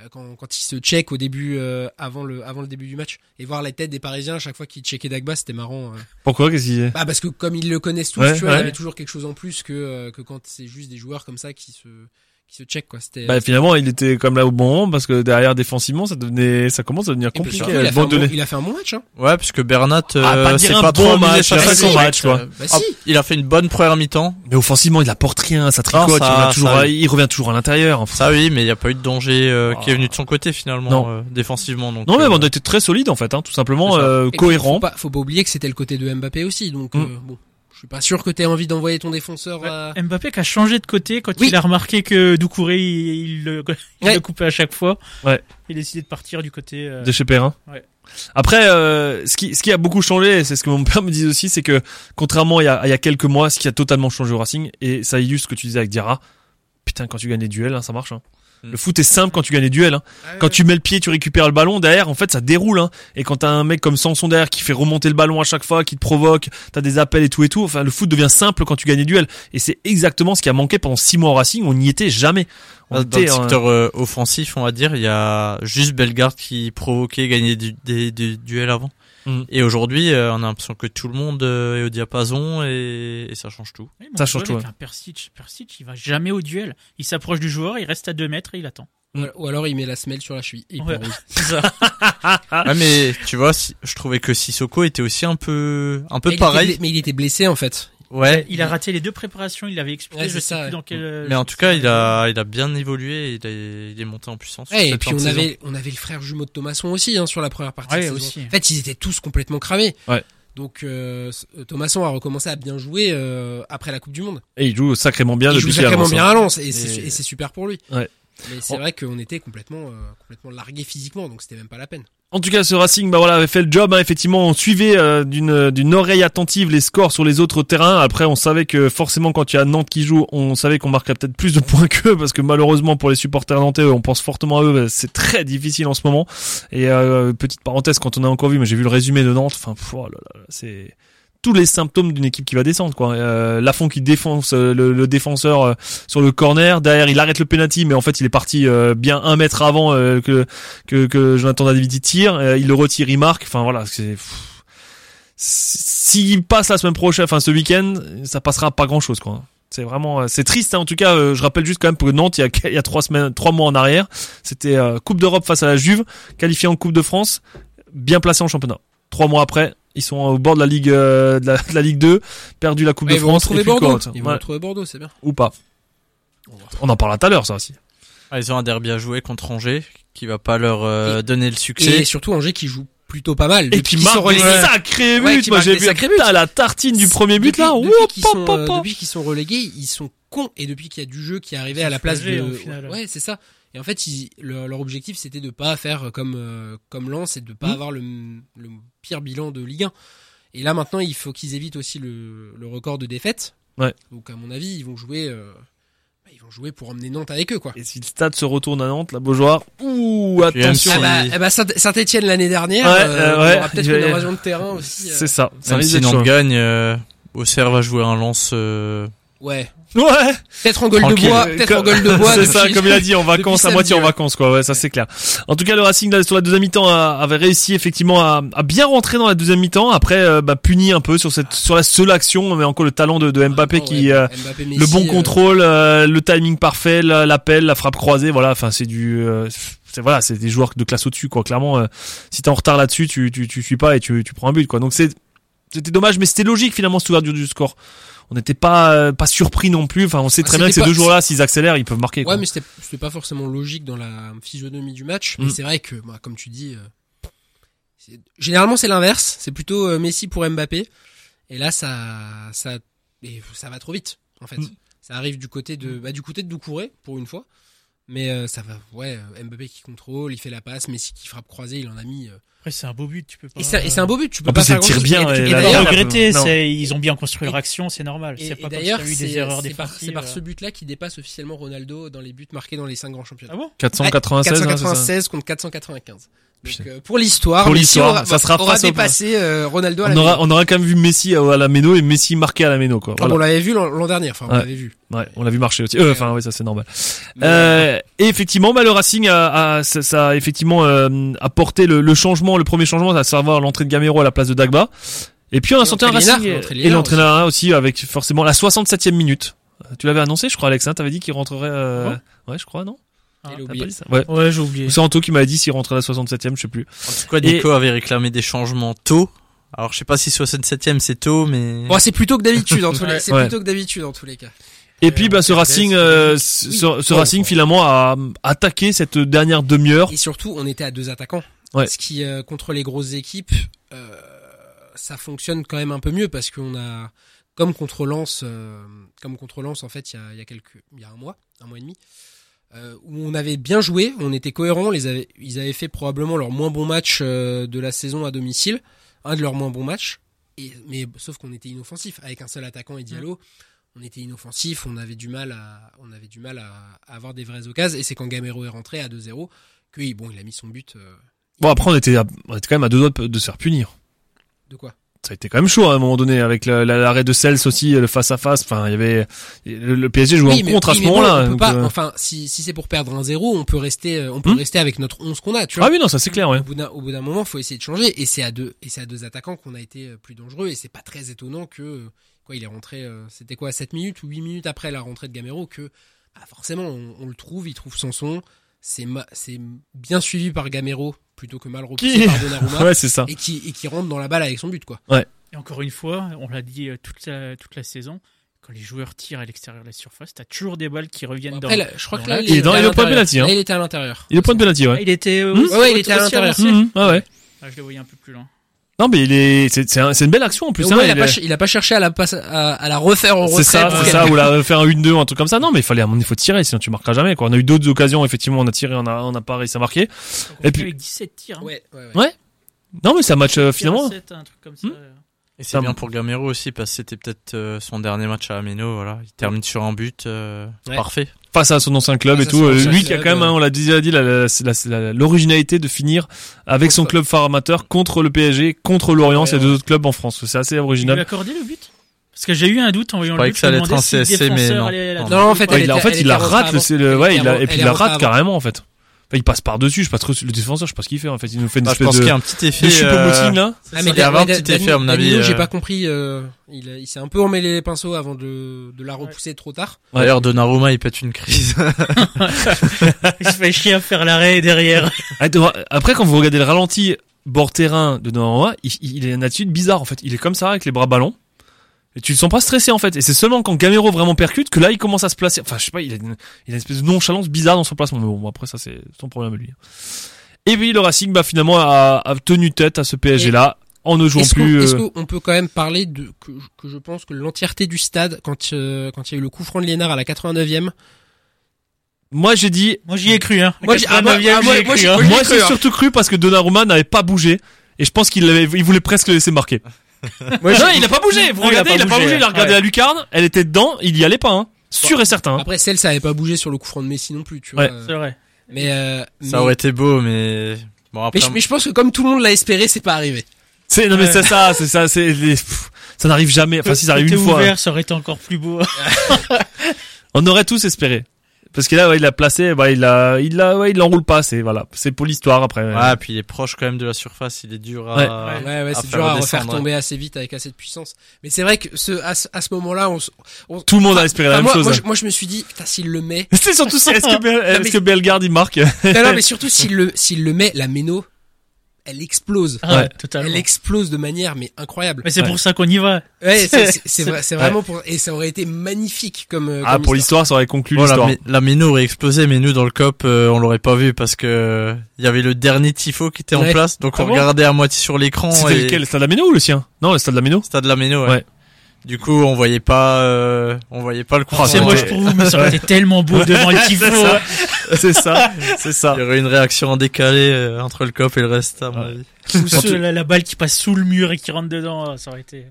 euh, quand, quand il se check au début, euh, avant le avant le début du match, et voir la tête des Parisiens à chaque fois qu'ils checkaient Dagba, c'était marrant. euh. Pourquoi? Qu'est-ce qu'il Bah parce que comme ils le connaissent tous, Ouais, tu vois, il y avait toujours quelque chose en plus que euh, que quand c'est juste des joueurs comme ça qui se qui se check quoi. C'était. Bah finalement, il était comme là au bon moment parce que derrière défensivement, ça devenait, ça commence à devenir puis compliqué. surtout, il, a fait Bon, un bon, donner- il a fait un bon match. Hein. Ouais, puisque Bernat, euh, Ah, pas dire c'est un pas bon trop match, il a fait façon. son match, quoi. Euh, bah Ah, si. il a fait une bonne première mi-temps. Mais offensivement, il apporte rien, ça tricote, Non, il, ça- revient toujours ça- à- il revient toujours à l'intérieur. Enfin, Ça oui, mais il n'y a pas eu de danger euh, qui est Oh. venu de son côté finalement, Non. euh, défensivement. Donc, non mais euh, on a été très solide en fait, hein, tout simplement euh, cohérent. Faut pas, faut pas oublier que c'était le côté de Mbappé aussi. Donc Mm. euh, bon, suis pas sûr que t'aies envie d'envoyer ton défenseur. Ouais, à... Mbappé qui a changé de côté quand Oui. il a remarqué que Doucouré il, il le, il Ouais. le coupait à chaque fois. Ouais. Il a décidé de partir du côté. euh, De chez Perrin. Ouais. Après, euh, ce qui ce qui a beaucoup changé, c'est ce que mon père me disait aussi, c'est que contrairement à il y a, il y a quelques mois, ce qui a totalement changé au Racing, et ça illustre ce que tu disais avec Diarra. Putain, quand tu gagnes des duels, hein, ça marche. Hein. Le foot est simple quand tu gagnes des duels. Hein. Ah Quand tu mets le pied, tu récupères le ballon derrière. En fait, ça déroule. Hein. Et quand t'as un mec comme Sanson derrière qui fait remonter le ballon à chaque fois, qui te provoque, t'as des appels et tout et tout. Enfin, le foot devient simple quand tu gagnes des duels. Et c'est exactement ce qui a manqué pendant six mois au Racing. On n'y était jamais. On Dans le était, secteur euh, offensif, on va dire, il y a juste Bellegarde qui provoquait gagner du- des, des duels avant. Mm. Et aujourd'hui, euh, on a l'impression que tout le monde euh, est au diapason et, et ça change tout. Oui, Ça change tout, avec un Persic. Persic, il va jamais au duel. Il s'approche du joueur, il reste à 2 mètres et il attend. Ou- alors il met la semelle sur la cheville. Et il Ouais. ça. Ouais, mais tu vois, si- je trouvais que Sissoko était aussi un peu, un peu Mais il était pareil. mais il était blessé en fait. Ouais. Il a raté les deux préparations, il l'avait expliqué, Ouais, je sais ça, plus ouais. dans quel... Mais en tout cas, il a, il a bien évolué. Il est, il est monté en puissance. Ouais, et puis on saison. avait, on avait le frère jumeau de Thomasson aussi hein, sur la première partie. Ouais, de aussi. En fait, ils étaient tous complètement cramés. Ouais. Donc euh, euh, Thomasson a recommencé à bien jouer euh, après la Coupe du Monde. Et il joue sacrément bien il depuis joue sacrément bien hein. à Lens et c'est Et- et c'est super pour lui. Ouais. Mais c'est vrai qu'on était complètement euh, complètement largué physiquement, donc c'était même pas la peine. En tout cas, ce Racing, bah voilà, avait fait le job. hein. Effectivement, on suivait euh, d'une d'une oreille attentive les scores sur les autres terrains. Après, on savait que forcément, quand il y a Nantes qui joue, on savait qu'on marquerait peut-être plus de points qu'eux, parce que malheureusement pour les supporters nantais, on pense fortement à eux. bah, C'est très difficile en ce moment. Et euh, petite parenthèse, quand on a encore vu, mais j'ai vu le résumé de Nantes. Enfin, oh là là, c'est tous les symptômes d'une équipe qui va descendre quoi. Euh, Lafont qui défonce euh, le, le défenseur euh, sur le corner, derrière il arrête le penalty mais en fait il est parti euh, bien un mètre avant que que que Jonathan David tire, il le retire, il marque. Enfin voilà, c'est s'il passe la semaine prochaine, enfin ce week-end, ça passera pas grand-chose quoi. C'est vraiment, c'est triste. hein. En tout cas, je rappelle juste quand même pour Nantes, il y a, il y a trois semaines, trois mois en arrière, c'était Coupe d'Europe face à la Juve, qualifié en Coupe de France, bien placé en championnat. Trois mois après, ils sont au bord de la Ligue, euh, de, la, de la Ligue 2, perdu la Coupe Ouais, de ils vont France et puis Bordeaux. quoi, Ils vont ouais, retrouver Bordeaux, c'est bien. ou pas. On en parlera tout à l'heure, ça aussi. Ah, ils ont un derby à jouer contre Angers qui va pas leur euh, donner le succès. Et surtout Angers qui joue plutôt pas mal. Et qui marque des sacrés buts. Moi, j'ai vu la tartine du premier but là. Depuis, qu'ils sont, euh, relégués, ils sont cons. Et depuis qu'il y a du jeu qui est arrivé à la place de, au final, ouais, c'est ça. Et en fait, ils, leur, leur objectif c'était de pas faire comme euh, comme Lens et de pas Mm. avoir le, le pire bilan de Ligue 1. Et là maintenant, il faut qu'ils évitent aussi le, le record de défaites. Ouais. Donc à mon avis, ils vont jouer, euh, bah, ils vont jouer pour emmener Nantes avec eux quoi. Et si le stade se retourne à Nantes, la Beaujoire, ouh, attention. Ah bah, eh bah, Saint- Saint-Etienne l'année dernière, Ouais, euh, euh, il ouais, y aura peut-être une invasion de terrain aussi. euh. C'est ça. Ça Même si Nantes gagne, euh, Auxerre va jouer un lance. euh, Ouais. Ouais. Peut-être en gueule de bois, peut-être en gueule de bois. C'est ça, comme il a dit, en vacances, à moitié en vacances, quoi. Ouais, ça c'est clair. En tout cas, le Racing là, sur la deuxième mi-temps avait réussi effectivement à, à bien rentrer dans la deuxième mi-temps. Après, euh, bah, puni un peu sur cette, sur la seule action, mais encore le talent de, de Mbappé Ah, qui, ouais, euh, Mbappé, le bon euh, contrôle, euh, le timing parfait, la- l'appel, la frappe croisée, voilà. Enfin, c'est du, euh, c'est voilà, c'est des joueurs de classe au-dessus, quoi. Clairement, euh, si t'es en retard là-dessus, tu, tu, tu suis pas et tu, tu prends un but, quoi. Donc c'est, c'était dommage, mais c'était logique finalement cette ouverture du score. On n'était pas, euh, pas surpris non plus. Enfin, on sait Ah, très bien que ces pas- deux joueurs-là, s'ils accélèrent, ils peuvent marquer. Quoi. Ouais, mais c'était pas forcément logique dans la physionomie du match. Mais Mm. c'est vrai que, bah, comme tu dis, euh, généralement c'est l'inverse. C'est plutôt euh, Messi pour Mbappé. Et là, ça, ça, et ça va trop vite, en fait. Mm. Ça arrive du côté de, bah, du côté de Doucouré pour une fois. Mais euh, ça va, ouais. euh, Mbappé qui contrôle, il fait la passe. Messi qui frappe croisée, il en a mis. Euh. Après, c'est un beau but, tu peux pas. Et c'est un beau but. Tu peux En pas plus, faire il tire grand-chose. bien, Et- et et d'ailleurs, regretter, non. c'est, ils ont bien construit leur action, c'est normal. Et, pas d'ailleurs, s'il y a eu c'est des erreurs c'est par, par euh. ce but-là qui dépasse officiellement Ronaldo dans les buts marqués dans les cinq grands championnats. Ah bon 496, hein, c'est ça 496 contre 495. Donc, euh, pour l'histoire, Pour l'histoire, ça sera aura dépassé euh, Ronaldo à la on aura, Méno. on aura quand même vu Messi à, à la Méno et Messi marqué à la Méno, quoi. Voilà. on l'avait vu l'an dernier, enfin on Ouais. l'avait vu. Ouais, on l'a vu marcher aussi. Euh, Enfin, oui, ça c'est normal. Mais, Euh, et effectivement, bah, le Racing a, a- ça, ça a effectivement euh, apporté le, le changement, le premier changement, à savoir l'entrée de Gamero à la place de Dagba. Et puis on a senti un Racing et l'entraîneur aussi avec forcément la 67e minute. Euh, Tu l'avais annoncé, je crois, Alex. Hein, T'avais dit qu'il rentrerait. Euh... Ouais, je crois, non? Il a T'as oublié. ça? Ouais. Ouais, j'ai oublié. Ou c'est Anto qui m'avait dit s'il rentrait à la 67e, je sais plus. En tout cas, Nico avait réclamé des changements tôt. Alors, je sais pas si 67ème c'est tôt, mais Bon, c'est plutôt que d'habitude en tous les, c'est Ouais. plutôt que d'habitude en tous les cas. Et puis, bah, ce Racing, euh, oui. ce, ce Racing finalement a attaqué cette dernière demi-heure. Et surtout, on était à deux attaquants. Ouais. Ce qui euh, contre les grosses équipes, euh, ça fonctionne quand même un peu mieux parce qu'on a comme contre Lens, euh, comme contre Lens en fait, il y a, il y a quelques, il y a un mois, un mois et demi. euh, où on avait bien joué, on était cohérents, les avait, ils avaient fait probablement leur moins bon match euh, de la saison à domicile, un de leurs moins bons matchs, et, mais sauf qu'on était inoffensif, avec un seul attaquant et Diallo, on était inoffensif, on avait du mal à, on avait du mal à, à avoir des vraies occasions, et c'est quand Gamero est rentré à 2-0 que bon, il a mis son but. euh, Bon, après, on était, à- on était quand même à deux doigts de, de se faire punir. de quoi? Ça a été quand même chaud à un moment donné avec la- la- l'arrêt de Cels aussi, le face à face. Enfin, il y avait le, le PSG jouait en contre à ce bon, moment-là. euh, Enfin, si, si c'est pour perdre un 0 on peut rester, euh, on peut Hmm. rester avec notre 11 qu'on a, tu vois. Ah oui, non, ça c'est clair, ouais. Au bout d'un, moment, faut essayer de changer. Et c'est à deux, et c'est à deux attaquants qu'on a été euh, plus dangereux. Et c'est pas très étonnant que, quoi, il est rentré, c'était quoi, 7 minutes ou 8 minutes après la rentrée de Gamero que, bah, forcément, on, on le trouve, il trouve Sanson. C'est ma- c'est bien suivi par Gamero plutôt que mal repoussé Qui par Donnarumma. Ouais, c'est ça. Et qui, et qui rentre dans la balle avec son but, quoi. Et encore une fois, on l'a dit euh, toute la, toute la saison, quand les joueurs tirent à l'extérieur de la surface, t'as toujours des balles qui reviennent Après, dans. là, je crois dans que là, la- il, Il est dans- il point de hein. Là, il était à l'intérieur. Il est au point de penalty, ouais. Ah, il était. euh, aussi- Ouais, il était à l'intérieur. ouais, ouais. Ah, je le voyais un peu plus loin. Non, mais il est, c'est, c'est, un- c'est une belle action en plus. Au hein, il, a il pas, est- il a pas cherché à la, à, à la refaire en C'est retrait. ça, pour c'est ça, ou la faire un 1-2, un truc comme ça. Non, mais il fallait, à mon avis, il faut tirer, sinon tu marqueras jamais, quoi. On a eu d'autres occasions, effectivement, on a tiré, on a, on a pas réussi à marquer. Donc, on Et puis- fait avec 17 tirs. hein. Ouais, ouais, ouais. Ouais. Non, mais c'est un match, euh, 17, finalement. 17, un truc comme ça. Hmm. Et c'est bien pour Gamero aussi parce que c'était peut-être euh, son dernier match à Ameno. Voilà, il termine sur un but euh, Ouais. parfait. Face à son ancien club et tout. Euh, Lui qui a quand même, hein, on l'a déjà dit, l'originalité de finir avec son club phare amateur contre le PSG, contre l'Orient, c'est Ouais, deux ouais. autres clubs en France. C'est assez Il lui a original. accordé le but? Parce que j'ai eu un doute en voyant le croyais but. que ça allait être un CSC, mais non. en fait, Ouais, il a- en était- fait, elle il la rate, le, ouais, il a, et puis il la rate carrément, en fait. Enfin, il passe par dessus, je sais pas trop, le défenseur, je sais pas ce qu'il fait, en fait. Il nous fait une Ah, je pense de, qu'il y a un petit effet. de choupo-moting, là. Ah, mais il y avait un petit effet à mon avis. j'ai euh, pas compris. euh, il il s'est un peu emmêlé les pinceaux avant de, de la repousser trop tard. D'ailleurs, Donnarumma, il pète une crise. Il se fait chier à faire l'arrêt derrière. Ah, Après, quand vous regardez le ralenti bord terrain de Donnarumma, il, il est une attitude bizarre en fait. Il est comme ça avec les bras ballants. Et tu le sens pas stressé en fait. Et c'est seulement quand Gamero vraiment percute que là il commence à se placer. Enfin, je sais pas, il a une, il a une espèce de nonchalance bizarre dans son placement. Mais bon, après ça c'est son problème à lui. Et puis le Racing, bah finalement a, a tenu tête à ce PSG là en ne jouant Est-ce qu'on plus. est-ce euh, qu'on peut quand même parler de que, que je pense que l'entièreté du stade quand euh, quand il y a eu le coup franc de Liénard à la 89e. Moi j'ai dit, Moi j'y ai cru, hein. Moi, j'ai- ah, moi- 89e, ah, moi- j'y ai moi, cru, j'ai- hein. moi, moi cru, j'ai hein. surtout cru parce que Donnarumma n'avait pas bougé. Et je pense qu'il avait, il voulait presque le laisser marquer. Moi, non, il a pas bougé. Vous Non, il a regardez, pas il a pas bougé, bougé. Il a regardé ouais. la lucarne. Elle était dedans. Il y allait pas. Hein. Sûr et certain. hein. Après celle ça avait pas bougé sur le coup franc de Messi non plus, tu vois. Ouais. C'est vrai. Mais euh, Ça mais- aurait été beau, mais bon après. mais, je, mais je pense que comme tout le monde l'a espéré, c'est pas arrivé. C'est non mais Ouais. c'est ça, c'est ça, c'est les- ça n'arrive jamais. Enfin si ça arrive une fois, ouvert, ça aurait été encore plus beau. on aurait tous espéré. Parce que là, ouais, il a placé, bah, il a, il a, ouais, il l'enroule pas. C'est voilà, c'est pour l'histoire après. Ouais, puis il est proche quand même de la surface. Il est dur à. Ouais. Ouais, ouais, à c'est faire dur à refaire tomber assez vite avec assez de puissance. Mais c'est vrai que ce, à ce, à ce moment-là, on, on- Tout le monde a espéré la même moi, chose. Moi, je, moi, je me suis dit, putain, s'il le met, C'est surtout si est-ce que, Bel- est-ce que Bellegarde il marque non, non, mais surtout s'il le, s'il le met, la méno, elle explose. Ah Ouais. totalement. Elle explose de manière, mais incroyable. Mais c'est Ouais. pour ça qu'on y va. Ouais, c'est, vrai- c'est vraiment pour, et ça aurait été magnifique comme, euh, Ah comme pour histoire. l'histoire, ça aurait conclu la, l'histoire. la Mino aurait explosé, mais nous dans le cop, euh, on l'aurait pas vu parce que euh, il y avait le dernier tifo qui était en place, donc Ah on bon regardait à moitié sur l'écran. C'était et... lequel, le stade Lameno ou le sien Non, le stade Lameno. Stade la Mino, ouais. Ouais. Du coup, on voyait pas, euh, on voyait pas le coup. Oh, C'est moche pour vous, mais ça aurait été tellement beau devant le tifo. C'est ça. C'est ça. Il y aurait une réaction en décalé euh, entre le cop et le reste, à mon Ouais. avis. Ou ce- la, la balle qui passe sous le mur et qui rentre dedans, ça aurait été.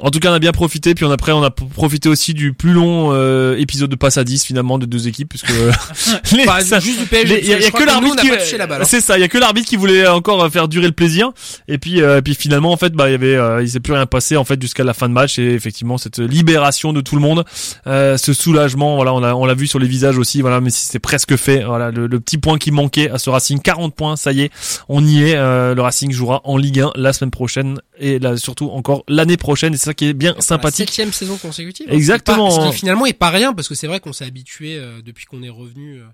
En tout cas, on a bien profité. Puis on après, on a profité aussi du plus long euh, épisode de passe à 10 finalement de deux équipes, puisque euh, les- Enfin, ça- juste du PSG. il y y a que l'arbitre qui la hein. c'est ça il y a que l'arbitre qui voulait encore euh, faire durer le plaisir et puis euh, puis finalement en fait bah il y avait euh, il s'est plus rien passé en fait jusqu'à la fin de match et effectivement cette libération de tout le monde euh, ce soulagement voilà on l'a on l'a vu sur les visages aussi voilà mais si c'est presque fait voilà le, le petit point qui manquait à ce Racing 40 points ça y est on y est euh, le Racing jouera en Ligue 1 la semaine prochaine et là surtout encore l'année prochaine et c'est ça qui est bien Pour la sympathique septième saison consécutive. Exactement. Ce qui, ce qui, finalement est pas rien parce que c'est vrai qu'on s'est habitué euh, depuis qu'on est revenu, euh,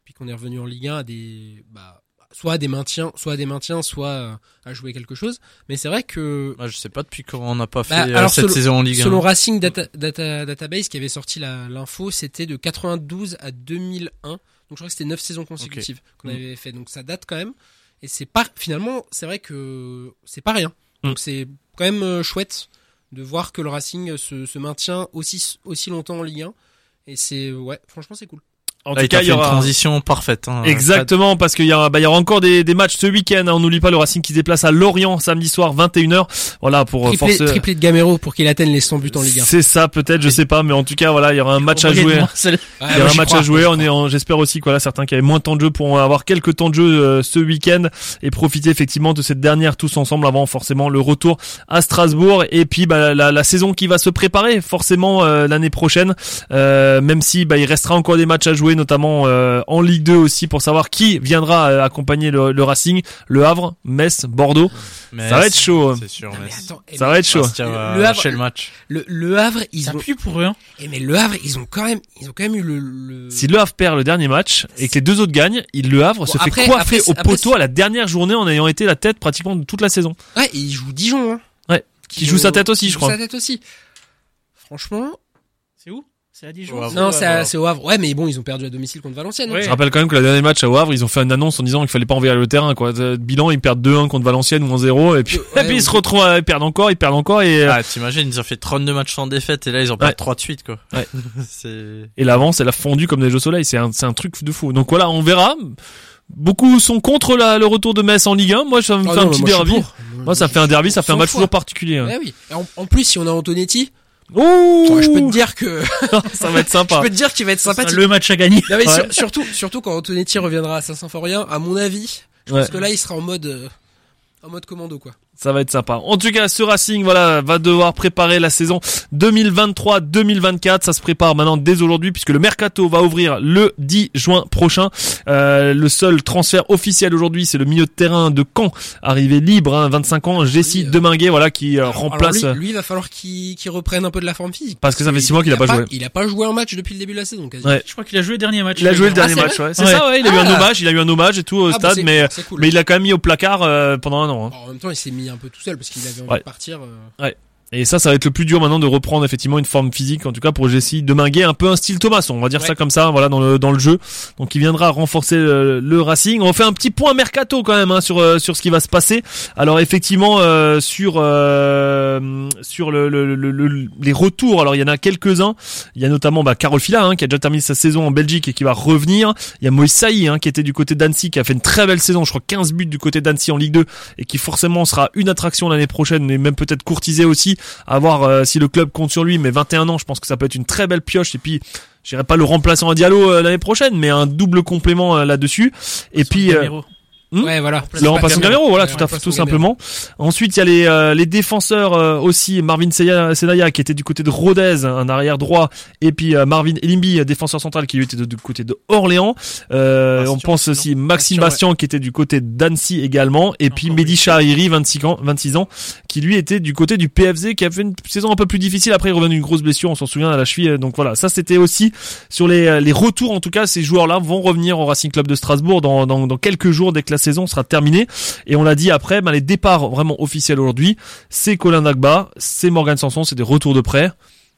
depuis qu'on est revenu en Ligue 1 à des, bah, soit à des maintiens, soit à des maintiens, soit euh, à jouer quelque chose. Mais c'est vrai que Bah, je sais pas depuis quand on n'a pas fait Bah, alors, cette selon- saison en Ligue 1. selon Racing Data, Data- Database qui avait sorti l'info, c'était de 92 à 2001. Donc je crois que c'était 9 saisons consécutives qu'on Mm. avait fait. Donc ça date quand même. Et c'est pas finalement, c'est vrai que c'est pas rien. Mm. Donc c'est quand même euh, chouette de voir que le Racing se, maintient aussi aussi longtemps en Ligue 1. Et c'est ouais, franchement c'est cool. En Là, tout cas, il y fait une aura transition parfaite. Hein. Exactement, parce qu'il y aura, bah, il y aura encore des, des matchs ce week-end. hein. On n'oublie pas le Racing qui se déplace à Lorient samedi soir 21h. Voilà pour euh, Triplé, force. triplé de Gamero pour qu'il atteigne les 100 buts en Ligue 1. C'est ça peut-être, je sais pas, mais en tout cas voilà, il y aura un match à jouer. Il y aura un match à jouer. On est, en- j'espère aussi que voilà, certains qui avaient moins de temps de jeu pourront avoir quelques temps de jeu euh, ce week-end et profiter effectivement de cette dernière tous ensemble avant forcément le retour à Strasbourg et puis bah, la, la saison qui va se préparer forcément euh, l'année prochaine. Euh, même si bah, il restera encore des matchs à jouer, notamment euh, en Ligue 2 aussi pour savoir qui viendra euh, accompagner le, le Racing, Le Havre, Metz, Bordeaux. Ça va être chaud. hein. C'est sûr. Non, mais mais attends, eh, Ça mais va être chaud. Le Havre- le match. le, le Havre, ils Ça ont, pue pour eux. Hein. eh, mais le Havre, ils ont quand même, ils ont quand même eu le, le... Si Le Havre perd le dernier match et que les deux autres gagnent, il Le Havre Bon, se après- fait coiffer après, au après, poteau à la dernière journée en ayant été la tête pratiquement de toute la saison. Ouais, et ils jouent Dijon, hein. Ouais. Qui joue sa tête aussi, je joue crois. sa tête aussi. Franchement, C'est où? C'est à Dijon Au Havre. non, ouais, c'est à- ouais. c'est au Havre. Ouais, mais bon, ils ont perdu à domicile contre Valenciennes. Ouais. Je rappelle quand même que le dernier match à Havre, ils ont fait une annonce en disant qu'il fallait pas envahir le terrain, quoi. Euh, Bilan, ils perdent 2-1 contre Valenciennes ou 1-0, et puis, Ouais, et puis ils se ouais. retrouvent, à, ils perdent encore, ils perdent encore, et, euh, Ah, t'imagines, ils ont fait 32 matchs sans défaite et là ils ont Ouais. perdu 3 de suite quoi. Ouais. c'est et l'avance, elle a fondu comme des jeux au soleil. C'est un, c'est un truc de fou. Donc voilà, on verra. Beaucoup sont contre la- le retour de Metz en Ligue 1. Moi, ça me Ah fait non, un petit derby. Moi, ça fait un derby, ça fait un match fois. toujours particulier. hein. Ouais, oui. En, en plus, si on a Antonetti, Ouh, ouais, je peux te dire que, ça va être je sympa. peux te dire qu'il va être sympathique. le match à gagner. Non, mais Ouais. sur- surtout, surtout quand Antonetti reviendra à Saint-Symphorien, à mon avis, je pense que là, il sera en mode, euh, en mode commando, quoi. Ça va être sympa. En tout cas, ce Racing, voilà, va devoir préparer la saison 2023-2024. Ça se prépare maintenant dès aujourd'hui puisque le mercato va ouvrir le 10 juin prochain. Euh, le seul transfert officiel aujourd'hui, c'est le milieu de terrain de Caen, arrivé libre, hein, 25 ans, Jessie Oui, euh, Deminguet, voilà, qui euh, Alors- remplace. alors lui, lui, il va falloir qu'il qu'il reprenne un peu de la forme physique. Parce que ça fait Il- six mois qu'il a pas joué. Il a pas joué un match depuis le début de la saison, quasi. Ouais. Je crois qu'il a joué le dernier match. il a joué le Ah, dernier match, ouais. C'est Ouais. ça, ouais. Il a eu un Ah. hommage, il a eu un hommage et tout au Ah, bah, stade, mais cool. mais il a quand même mis au placard euh, pendant un an. hein. Alors, en même temps, il s'est mis un peu tout seul parce qu'il avait envie Ouais. de partir. euh. Et ça, ça va être le plus dur maintenant de reprendre effectivement une forme physique, en tout cas pour Jessie Deminguet, un peu un style Thomasson, on va dire Ouais. ça comme ça, voilà dans le dans le jeu. Donc il viendra renforcer le, le Racing. On fait un petit point mercato quand même hein, sur euh, sur ce qui va se passer. Alors effectivement euh, sur euh, sur le, le- le- le- les retours, alors il y en a quelques uns. Il y a notamment bah, Carole Fila hein, qui a déjà terminé sa saison en Belgique et qui va revenir. Il y a Moïse Saï hein, qui était du côté d'Annecy, qui a fait une très belle saison, je crois 15 buts du côté d'Annecy en Ligue 2 et qui forcément sera une attraction l'année prochaine et même peut-être courtisé aussi à voir euh, si le club compte sur lui. Mais 21 ans je pense que ça peut être une très belle pioche. Et puis j'irai pas le remplaçant à Diallo euh, l'année prochaine mais un double complément euh, là-dessus. Et puis euh, Gamero. Hmm Ouais, voilà. remplaçant de Gamero, voilà, Ouais, tout, à, tout simplement. Ensuite, il y a les, euh, les défenseurs euh, aussi, Marvin Senaya qui était du côté de Rodez, un arrière droit, et puis euh, Marvin Elimbi, euh, défenseur central qui lui était de- du côté de Orléans. Euh, on pense aussi Maxime Bastion, Bastien qui était du côté d'Annecy également, et puis Mehdi. Chahiri, 26 ans, 26 ans, qui lui était du côté du PFZ, qui a fait une saison un peu plus difficile. Après, il est revenu d'une grosse blessure, on s'en souvient à la cheville. euh, Donc voilà, ça c'était aussi sur les, euh, les retours. En tout cas, ces joueurs-là vont revenir au Racing Club de Strasbourg dans, dans, dans quelques jours dès que la saison sera terminée. Et on l'a dit après, ben, les départs vraiment officiels aujourd'hui, c'est Colin Dagba, c'est Morgan Sanson, c'est des retours de prêt.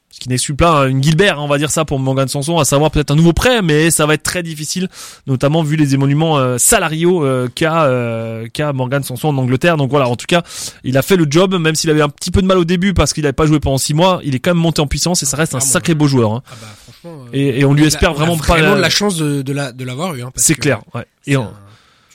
Ce qui n'exclut pas hein, une Gilbert, on va dire ça pour Morgan Sanson, à savoir peut-être un nouveau prêt, mais ça va être très difficile, notamment vu les émoluments euh, salariaux euh, qu'a euh, qu'a Morgan Sanson en Angleterre. Donc voilà, en tout cas, il a fait le job, même s'il avait un petit peu de mal au début parce qu'il n'avait pas joué pendant six mois, il est quand même monté en puissance et ça reste un sacré beau joueur. hein. Ah bah, franchement. Et, et on lui a- espère on a vraiment pas. la- de la chance de, de la, de l'avoir eu, hein, C'est clair, ouais. Et on-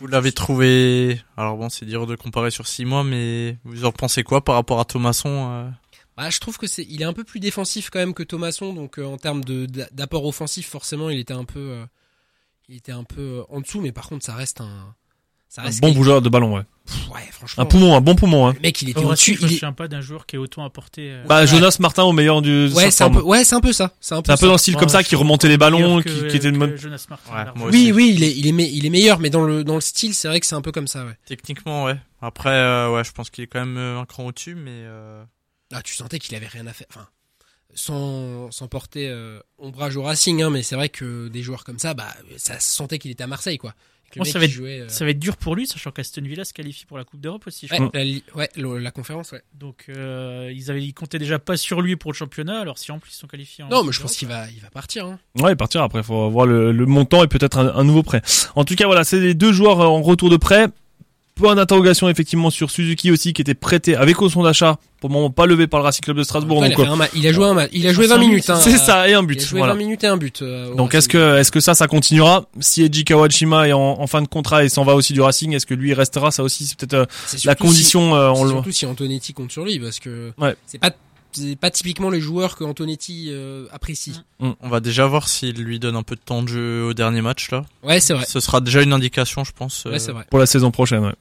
Vous l'avez trouvé. Alors bon, c'est dur de comparer sur 6 mois, mais vous en pensez quoi par rapport à Thomasson euh Bah, je trouve que c'est, il est un peu plus défensif quand même que Thomasson, donc euh, en termes de d'a- d'apport offensif, forcément, il était un peu, euh, il était un peu en dessous, mais par contre, ça reste un, ça un bon bougeur de ballon, ouais. Pff, ouais, franchement. Un poumon, un bon poumon, hein. Le mec, il était au-dessus. je me Il est... souviens pas d'un joueur qui est autant apporté. euh, Bah, Ouais. Jonas Martin au meilleur du. Ouais, c'est un peu, ouais, c'est un peu ça. C'est un peu, un peu dans le style comme ça, qui remontait les ballons, qui, était de mode. Jonas Martin, Ouais, largement. moi aussi. Oui, oui, il est, il est, me- il est meilleur, mais dans le, dans le style, c'est vrai que c'est un peu comme ça, ouais. Techniquement, ouais. Après, euh, ouais, je pense qu'il est quand même euh, un cran au-dessus, mais euh, Ah, tu sentais qu'il avait rien à faire. Enfin, sans, sans porter euh, ombrage au Racing, hein, mais c'est vrai que des joueurs comme ça, bah, ça se sentait qu'il était à Marseille, quoi. Que le Moi, mec, ça va il être- jouait, euh, Ça va être dur pour lui, sachant qu'Aston Villa se qualifie pour la Coupe d'Europe aussi. je ouais, crois. la, li- ouais, le- la conférence, ouais. Donc euh, ils avaient, ils comptaient déjà pas sur lui pour le championnat. Alors si en plus ils sont qualifiés. En Non, mais je pense qu'il va, il va partir. Hein. Ouais, partir après, faut voir le, le montant et peut-être un, un nouveau prêt. En tout cas, voilà, c'est les deux joueurs euh, en retour de prêt. Point d'interrogation effectivement sur Suzuki aussi qui était prêté avec son d'achat pour le moment pas levé par le Racing Club de Strasbourg. Il, a donc, un ma- il a joué un ma- il a joué Cinq 20 minutes. hein. c'est ça et un Il but. a joué Voilà. 20 minutes et un but. euh, au Donc est-ce que est-ce que ça ça continuera? Si Eiji Kawashima est en, en fin de contrat et s'en va aussi du Racing, est-ce que lui restera? Ça aussi c'est peut-être euh, la condition. euh, Si, on c'est le surtout si Antonetti compte sur lui parce que Ouais. c'est pas c'est pas typiquement les joueurs que Antonetti euh, apprécie. On va déjà voir s'il lui donne un peu de temps de jeu au dernier match là. Ouais, c'est vrai. Ce sera déjà une indication, je pense. euh, Ouais, c'est vrai. pour la saison prochaine. Ouais.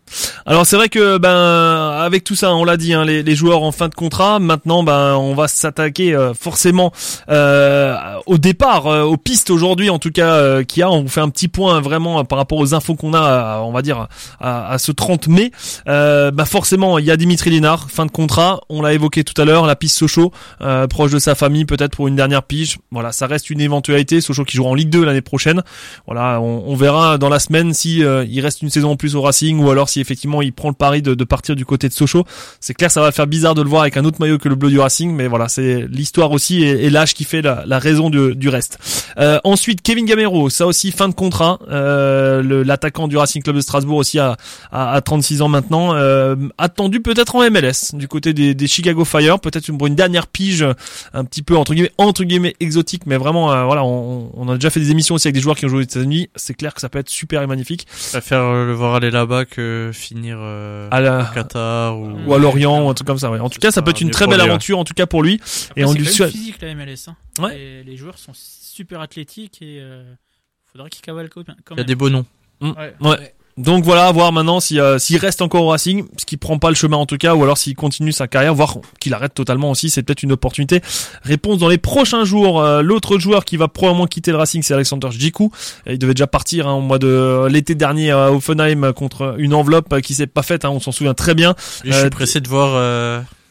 Alors c'est vrai que ben avec tout ça, on l'a dit, hein, les, les joueurs en fin de contrat. Maintenant, ben on va s'attaquer euh, forcément euh, au départ, euh, aux pistes aujourd'hui, en tout cas, euh, qu'il y a. On vous fait un petit point vraiment euh, par rapport aux infos qu'on a, à- on va dire à, à ce 30 mai. Euh, ben forcément, il y a Dimitri Linard, fin de contrat. On l'a évoqué tout à l'heure, la piste Sochaux, euh, proche de sa famille, peut-être pour une dernière pige. Voilà, ça reste une éventualité. Sochaux qui jouera en Ligue 2 l'année prochaine. Voilà, on, verra dans la semaine si euh, il reste une saison en plus au Racing ou alors si effectivement il prend le pari de, partir du côté de Sochaux. C'est clair, ça va faire bizarre de le voir avec un autre maillot que le bleu du Racing, mais voilà, c'est l'histoire aussi et, l'âge qui fait la, raison du, reste. Euh, ensuite, Kevin Gamero, ça aussi fin de contrat. L'attaquant du Racing Club de Strasbourg aussi à, à, à 36 ans maintenant, attendu peut-être en MLS du côté des, Chicago Fire, peut-être une, une dernière pige un petit peu entre guillemets entre guillemets exotique, mais vraiment euh, voilà, on, on a déjà fait des émissions aussi avec des joueurs qui ont joué aux États-Unis. C'est clair que ça peut être super et magnifique. Je préfère euh, le voir aller là-bas que finir euh, À la- au Qatar ou, ou à Lorient ou un truc comme ça. Ouais. En tout cas, ça peut être une très belle lui, ouais. aventure en tout cas pour lui. Après, Et on lui souhaite- physique la MLS. Hein. Ouais. Et les joueurs sont super athlétiques et euh, faudrait qu'ils cavalent quand même. Il y a des beaux noms. Ouais. Ouais. Donc voilà, à voir maintenant si euh, s'il reste encore au Racing, ce qui prend pas le chemin en tout cas, ou alors s'il continue sa carrière, voir qu'il arrête totalement aussi, c'est peut-être une opportunité. Réponse dans les prochains jours. Euh, L'autre joueur qui va probablement quitter le Racing, c'est Alexander Djikou. Il devait déjà partir hein, au mois de l'été dernier à Offenheim contre une enveloppe euh, qui s'est pas faite. hein, on s'en souvient très bien. Je Euh, suis pressé de voir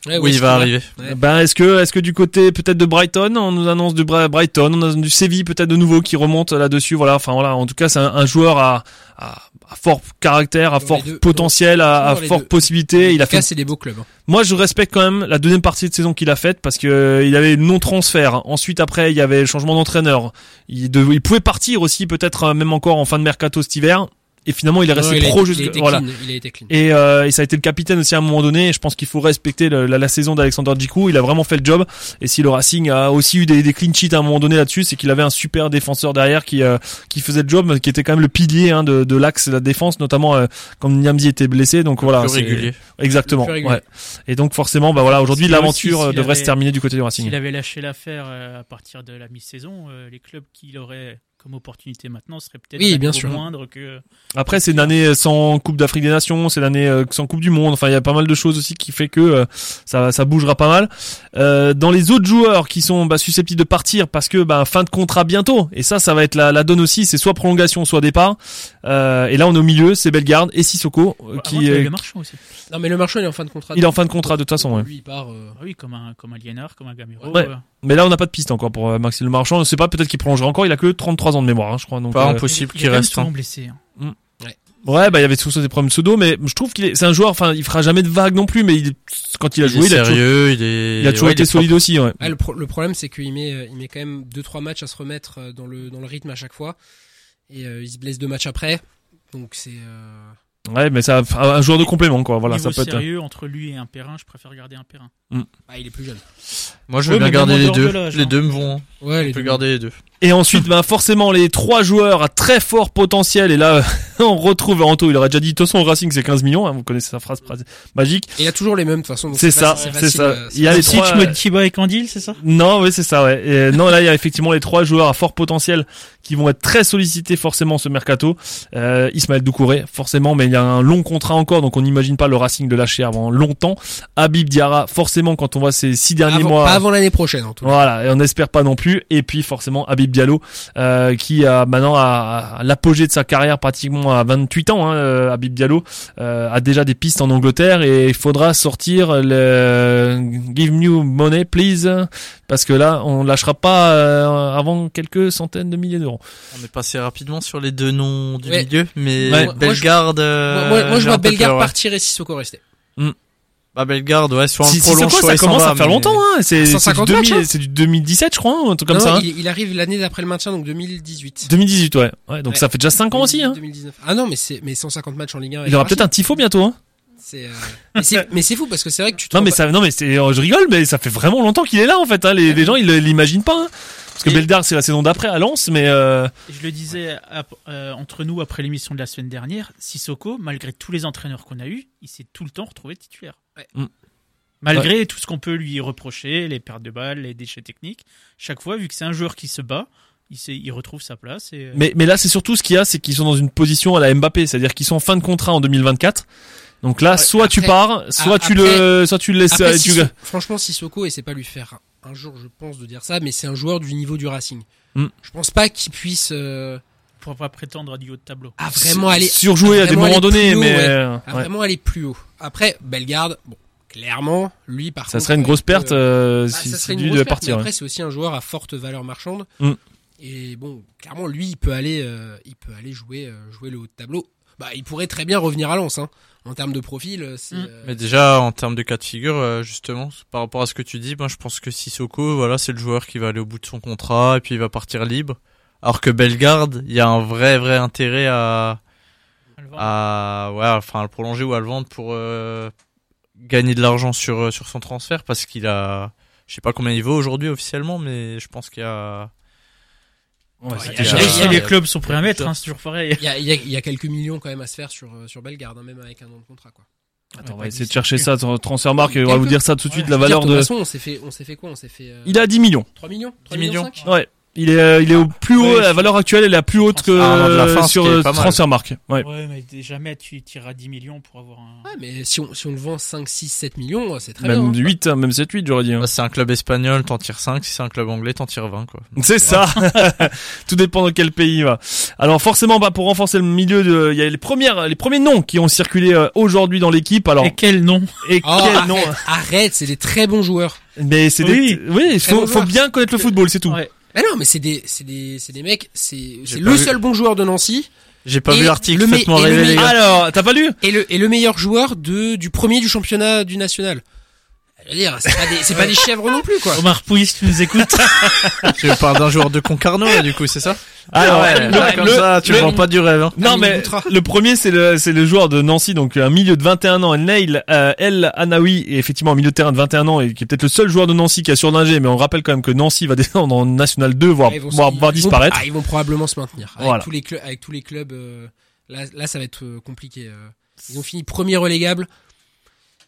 Ouais, où ouais, il va arriver. Ouais. Ben est-ce que est-ce que du côté peut-être de Brighton, on nous annonce du Brighton, on a du Séville peut-être de nouveau qui remonte là-dessus. Voilà, enfin voilà, en tout cas c'est un, un joueur à, à, à fort caractère, à Dans fort deux- potentiel, à, à dans les fort deux. possibilité. Il a En tout cas, fait c'est des beaux clubs. hein. moi, je respecte quand même la deuxième partie de saison qu'il a faite parce que euh, il avait non transfert. Ensuite, après, il y avait le changement d'entraîneur. Il, il pouvait partir aussi, peut-être euh, même encore en fin de mercato cet hiver. Et finalement, il est Non, resté il a pro il jusqu'à voilà. Il a été clean. Et, euh, et ça a été le capitaine aussi à un moment donné. Et je pense qu'il faut respecter le- la, la saison d'Alexander Djikou. Il a vraiment fait le job. Et si le Racing a aussi eu des, des clean sheets à un moment donné là-dessus, c'est qu'il avait un super défenseur derrière qui euh, qui faisait le job, qui était quand même le pilier hein, de, de l'axe de la défense, notamment euh, quand Niamzi était blessé. Donc voilà, plus régulier. Exactement. Le plus régulier. Ouais. Et donc forcément, bah voilà, aujourd'hui l'aventure devrait avait- se terminer du côté du Racing. S'il avait lâché l'affaire à partir de la mi-saison, euh, les clubs qu'il aurait comme opportunité maintenant seraient peut-être Oui, bien sûr. moindres que. Après, c'est l'année sans Coupe d'Afrique des Nations, c'est l'année euh, sans Coupe du Monde. Enfin, il y a pas mal de choses aussi qui fait que euh, ça, ça bougera pas mal. Euh, dans les autres joueurs qui sont bah, susceptibles de partir parce que bah, fin de contrat bientôt, et ça, ça va être la, la donne aussi, c'est soit prolongation, soit départ. Euh, et là, on est au milieu, c'est Bellegarde et Sissoko euh, Avant, qui euh, le marchand aussi. Non, mais le marchand, il est en fin de contrat. il est en fin de contrat de toute façon. Ouais. Lui, il part. euh, Ah oui, comme un, comme un Liénard, comme un Gamero. Ouais. euh, Mais là, on n'a pas de piste encore pour euh, Maxime Le Marchand. Je sais pas, peut-être qu'il prolongera encore. Il a que 33 ans de mémoire, hein, je crois. Donc, Pas euh, impossible qu'il reste. souvent hein. blessé. hein. Ouais, bah il y avait tous des problèmes pseudo, mais je trouve qu'il est, c'est un joueur. Enfin, il fera jamais de vagues non plus, mais il, quand il a Il joué, est il a toujours, sérieux, il est. il a toujours ouais, été est solide aussi. Ouais. ah, le, pro- le problème, c'est qu'il met, euh, il met quand même deux trois matchs à se remettre euh, dans le dans le rythme à chaque fois, et euh, il se blesse deux matchs après. Donc c'est. euh, Ouais, mais ça, un joueur de complément, quoi. Voilà, Niveau ça peut être. sérieux, entre lui et un Perrin, je préfère garder un Perrin. Ah, il est plus jeune. Moi, je veux Ouais, bien garder les deux. Les hein. deux me vont. Ouais, les On peut deux. garder les deux. Et ensuite, ben forcément, les trois joueurs à très fort potentiel. Et là, on retrouve Anto. Il aurait déjà dit, de toute façon, au Racing, c'est 15 millions. hein, vous connaissez sa phrase magique. Et il y a toujours les mêmes de toute façon. C'est ça, c'est ça. euh, Il y a les trois. Motiba et Candil, c'est ça? Non, oui, c'est ça, ouais. Et, euh, non, là, il y a effectivement les trois joueurs à fort potentiel qui vont être très sollicités forcément ce mercato. Euh, Ismaël Doucouré, forcément, mais il y a un long contrat encore, donc on n'imagine pas le Racing de lâcher avant longtemps. Habib Diarra, forcément, quand on voit ces six derniers avant- mois. Pas avant l'année prochaine en tout cas. Voilà, et on n'espère pas non plus. Et puis forcément Habib Diallo, euh, qui a maintenant à, à l'apogée de sa carrière pratiquement à 28 ans. Hein, euh, Habib Diallo euh, a déjà des pistes en Angleterre et il faudra sortir le Give Me Money Please parce que là on lâchera pas euh, avant quelques centaines de milliers d'euros. On est passé rapidement sur les deux noms du Ouais. milieu, mais Ouais. Bellegarde. Moi, euh, moi, moi, je vois un Bellegarde ouais. partir et Sissoko rester. Bah Bellegarde, ouais, soit on Si, soit ça commence va, à faire mais- longtemps, hein. C'est du 150 2000 matchs, hein. c'est du 2017, je crois, un truc comme Non, ça. hein. il, il arrive l'année d'après le maintien, donc 2018. 2018, ouais. Ouais, donc Ouais. ça fait déjà 5 ans aussi, hein. 2019. Ah non, mais c'est mais 150 matchs en Ligue 1. Il aura peut-être un tifo bientôt, hein. Euh, mais c'est fou parce que c'est vrai que tu te Non mais pas- ça, non mais c'est, euh, je rigole, mais ça fait vraiment longtemps qu'il est là en fait. Hein. Les, les gens ils l'imaginent pas. Hein. Parce que Et- Beldar c'est la saison d'après à Lens, mais euh, Je le disais ap- euh, entre nous après l'émission de la semaine dernière, Sissoko, malgré tous les entraîneurs qu'on a eus, il s'est tout le temps retrouvé titulaire. Ouais. Mm. Malgré tout ce qu'on peut lui reprocher, les pertes de balles, les déchets techniques, chaque fois, vu que c'est un joueur qui se bat, il, retrouve sa place. Et, euh, mais mais là c'est surtout ce qu'il y a, c'est qu'ils sont dans une position à la Mbappé, c'est-à-dire qu'ils sont en fin de contrat en 2024. Donc là, Ouais, soit tu pars, soit tu le, soit tu le laisses. Après, tu- Sissoko- franchement, Sissoko, et c'est pas lui faire un jour, je pense, de dire ça, mais c'est un joueur du niveau du Racing. Hmm. Je pense pas qu'il puisse euh, pour pas prétendre à du haut de tableau. à vraiment aller surjouer à des vraiment moments aller plus donnés, haut, mais ouais. euh, à ouais. vraiment aller plus haut. Après, Bellegarde, bon, clairement, lui par ça contre, serait une grosse perte euh, Bah, si, ça si serait une lui grosse devait perte, partir. mais après, c'est aussi un joueur à forte valeur marchande. Mm. Et bon, clairement, lui, il peut aller, euh, il peut aller jouer, euh, jouer le haut de tableau. Bah, il pourrait très bien revenir à Lens, hein. En termes de profil, euh, c'est. Mm. euh, Mais déjà, en termes de cas de figure, euh, justement, par rapport à ce que tu dis, moi, je pense que Sissoko, voilà, c'est le joueur qui va aller au bout de son contrat et puis il va partir libre. Alors que Bellegarde, il y a un vrai, vrai intérêt à, à, ouais, enfin, à le prolonger ou à le vendre pour euh, gagner de l'argent sur euh, sur son transfert parce qu'il a, je sais pas combien il vaut aujourd'hui officiellement, mais je pense qu'il y a. Ouais, Ouais, y a- y a- les clubs sont prêts à mettre, hein, c'est toujours pareil. Il y a, il y, a, il y a quelques millions quand même à se faire sur, euh, sur Bellegarde, hein, même avec un an de contrat, quoi. Attends, on va essayer de chercher ça sur Transfermarkt et on va vous dire ça tout de suite Ouais, la valeur de de. toute façon, on s'est fait, on s'est fait quoi? On s'est fait, euh, Il a 10 millions. 3 millions? 3 10 millions. 5? Ouais. Il est, euh, il est au plus haut, Ouais, la valeur actuelle est la plus haute que Ah, de la fin, sur euh. Transfermarkt. Ouais. Ouais, mais jamais tu tireras 10 millions pour avoir un. Ouais, mais si on, si on le vend 5, 6, 7 millions, c'est très bien. Même hein. 8, hein, même 7, 8, j'aurais dit. hein. Bah, c'est un club espagnol, t'en tires 5, si c'est un club anglais, t'en tires 20, quoi. C'est ça. Tout dépend dans quel pays va. Alors forcément, bah pour renforcer le milieu, de, il y a les premières, les premiers noms qui ont circulé euh, aujourd'hui dans l'équipe. Alors Et quel nom? Et Oh, quel arrête, nom? arrête, c'est des très bons joueurs. Mais c'est Oui. des, oui, il faut, faut bien connaître le football, c'est tout. Ouais. Mais non, mais c'est des, c'est des, c'est des mecs, c'est, le vu. seul bon joueur de Nancy J'ai pas Et vu l'article, faites-moi rêver, les gars. Alors, t'as pas lu et le, et le meilleur joueur de, du premier du championnat du national. Dire, c'est pas des, c'est pas des chèvres non plus, quoi. Omar Pouille, si tu nous écoutes. Tu parles d'un joueur de Concarneau, là, du coup, c'est ça? Alors, ouais, le- comme le- ça, tu le- le vends pas du rêve, hein. Non mais le premier c'est le c'est le joueur de Nancy donc un milieu de 21 ans Neil euh, El Anaoui et effectivement un milieu de terrain de 21 ans et qui est peut-être le seul joueur de Nancy qui a surnagé mais on rappelle quand même que Nancy va descendre en National 2 voire vont, voire, voire vont- disparaître. ah, ils vont probablement se maintenir. Avec Voilà. tous les clubs, avec tous les clubs, euh, là, là, ça va être euh, compliqué. euh. Ils ont fini premier relégable.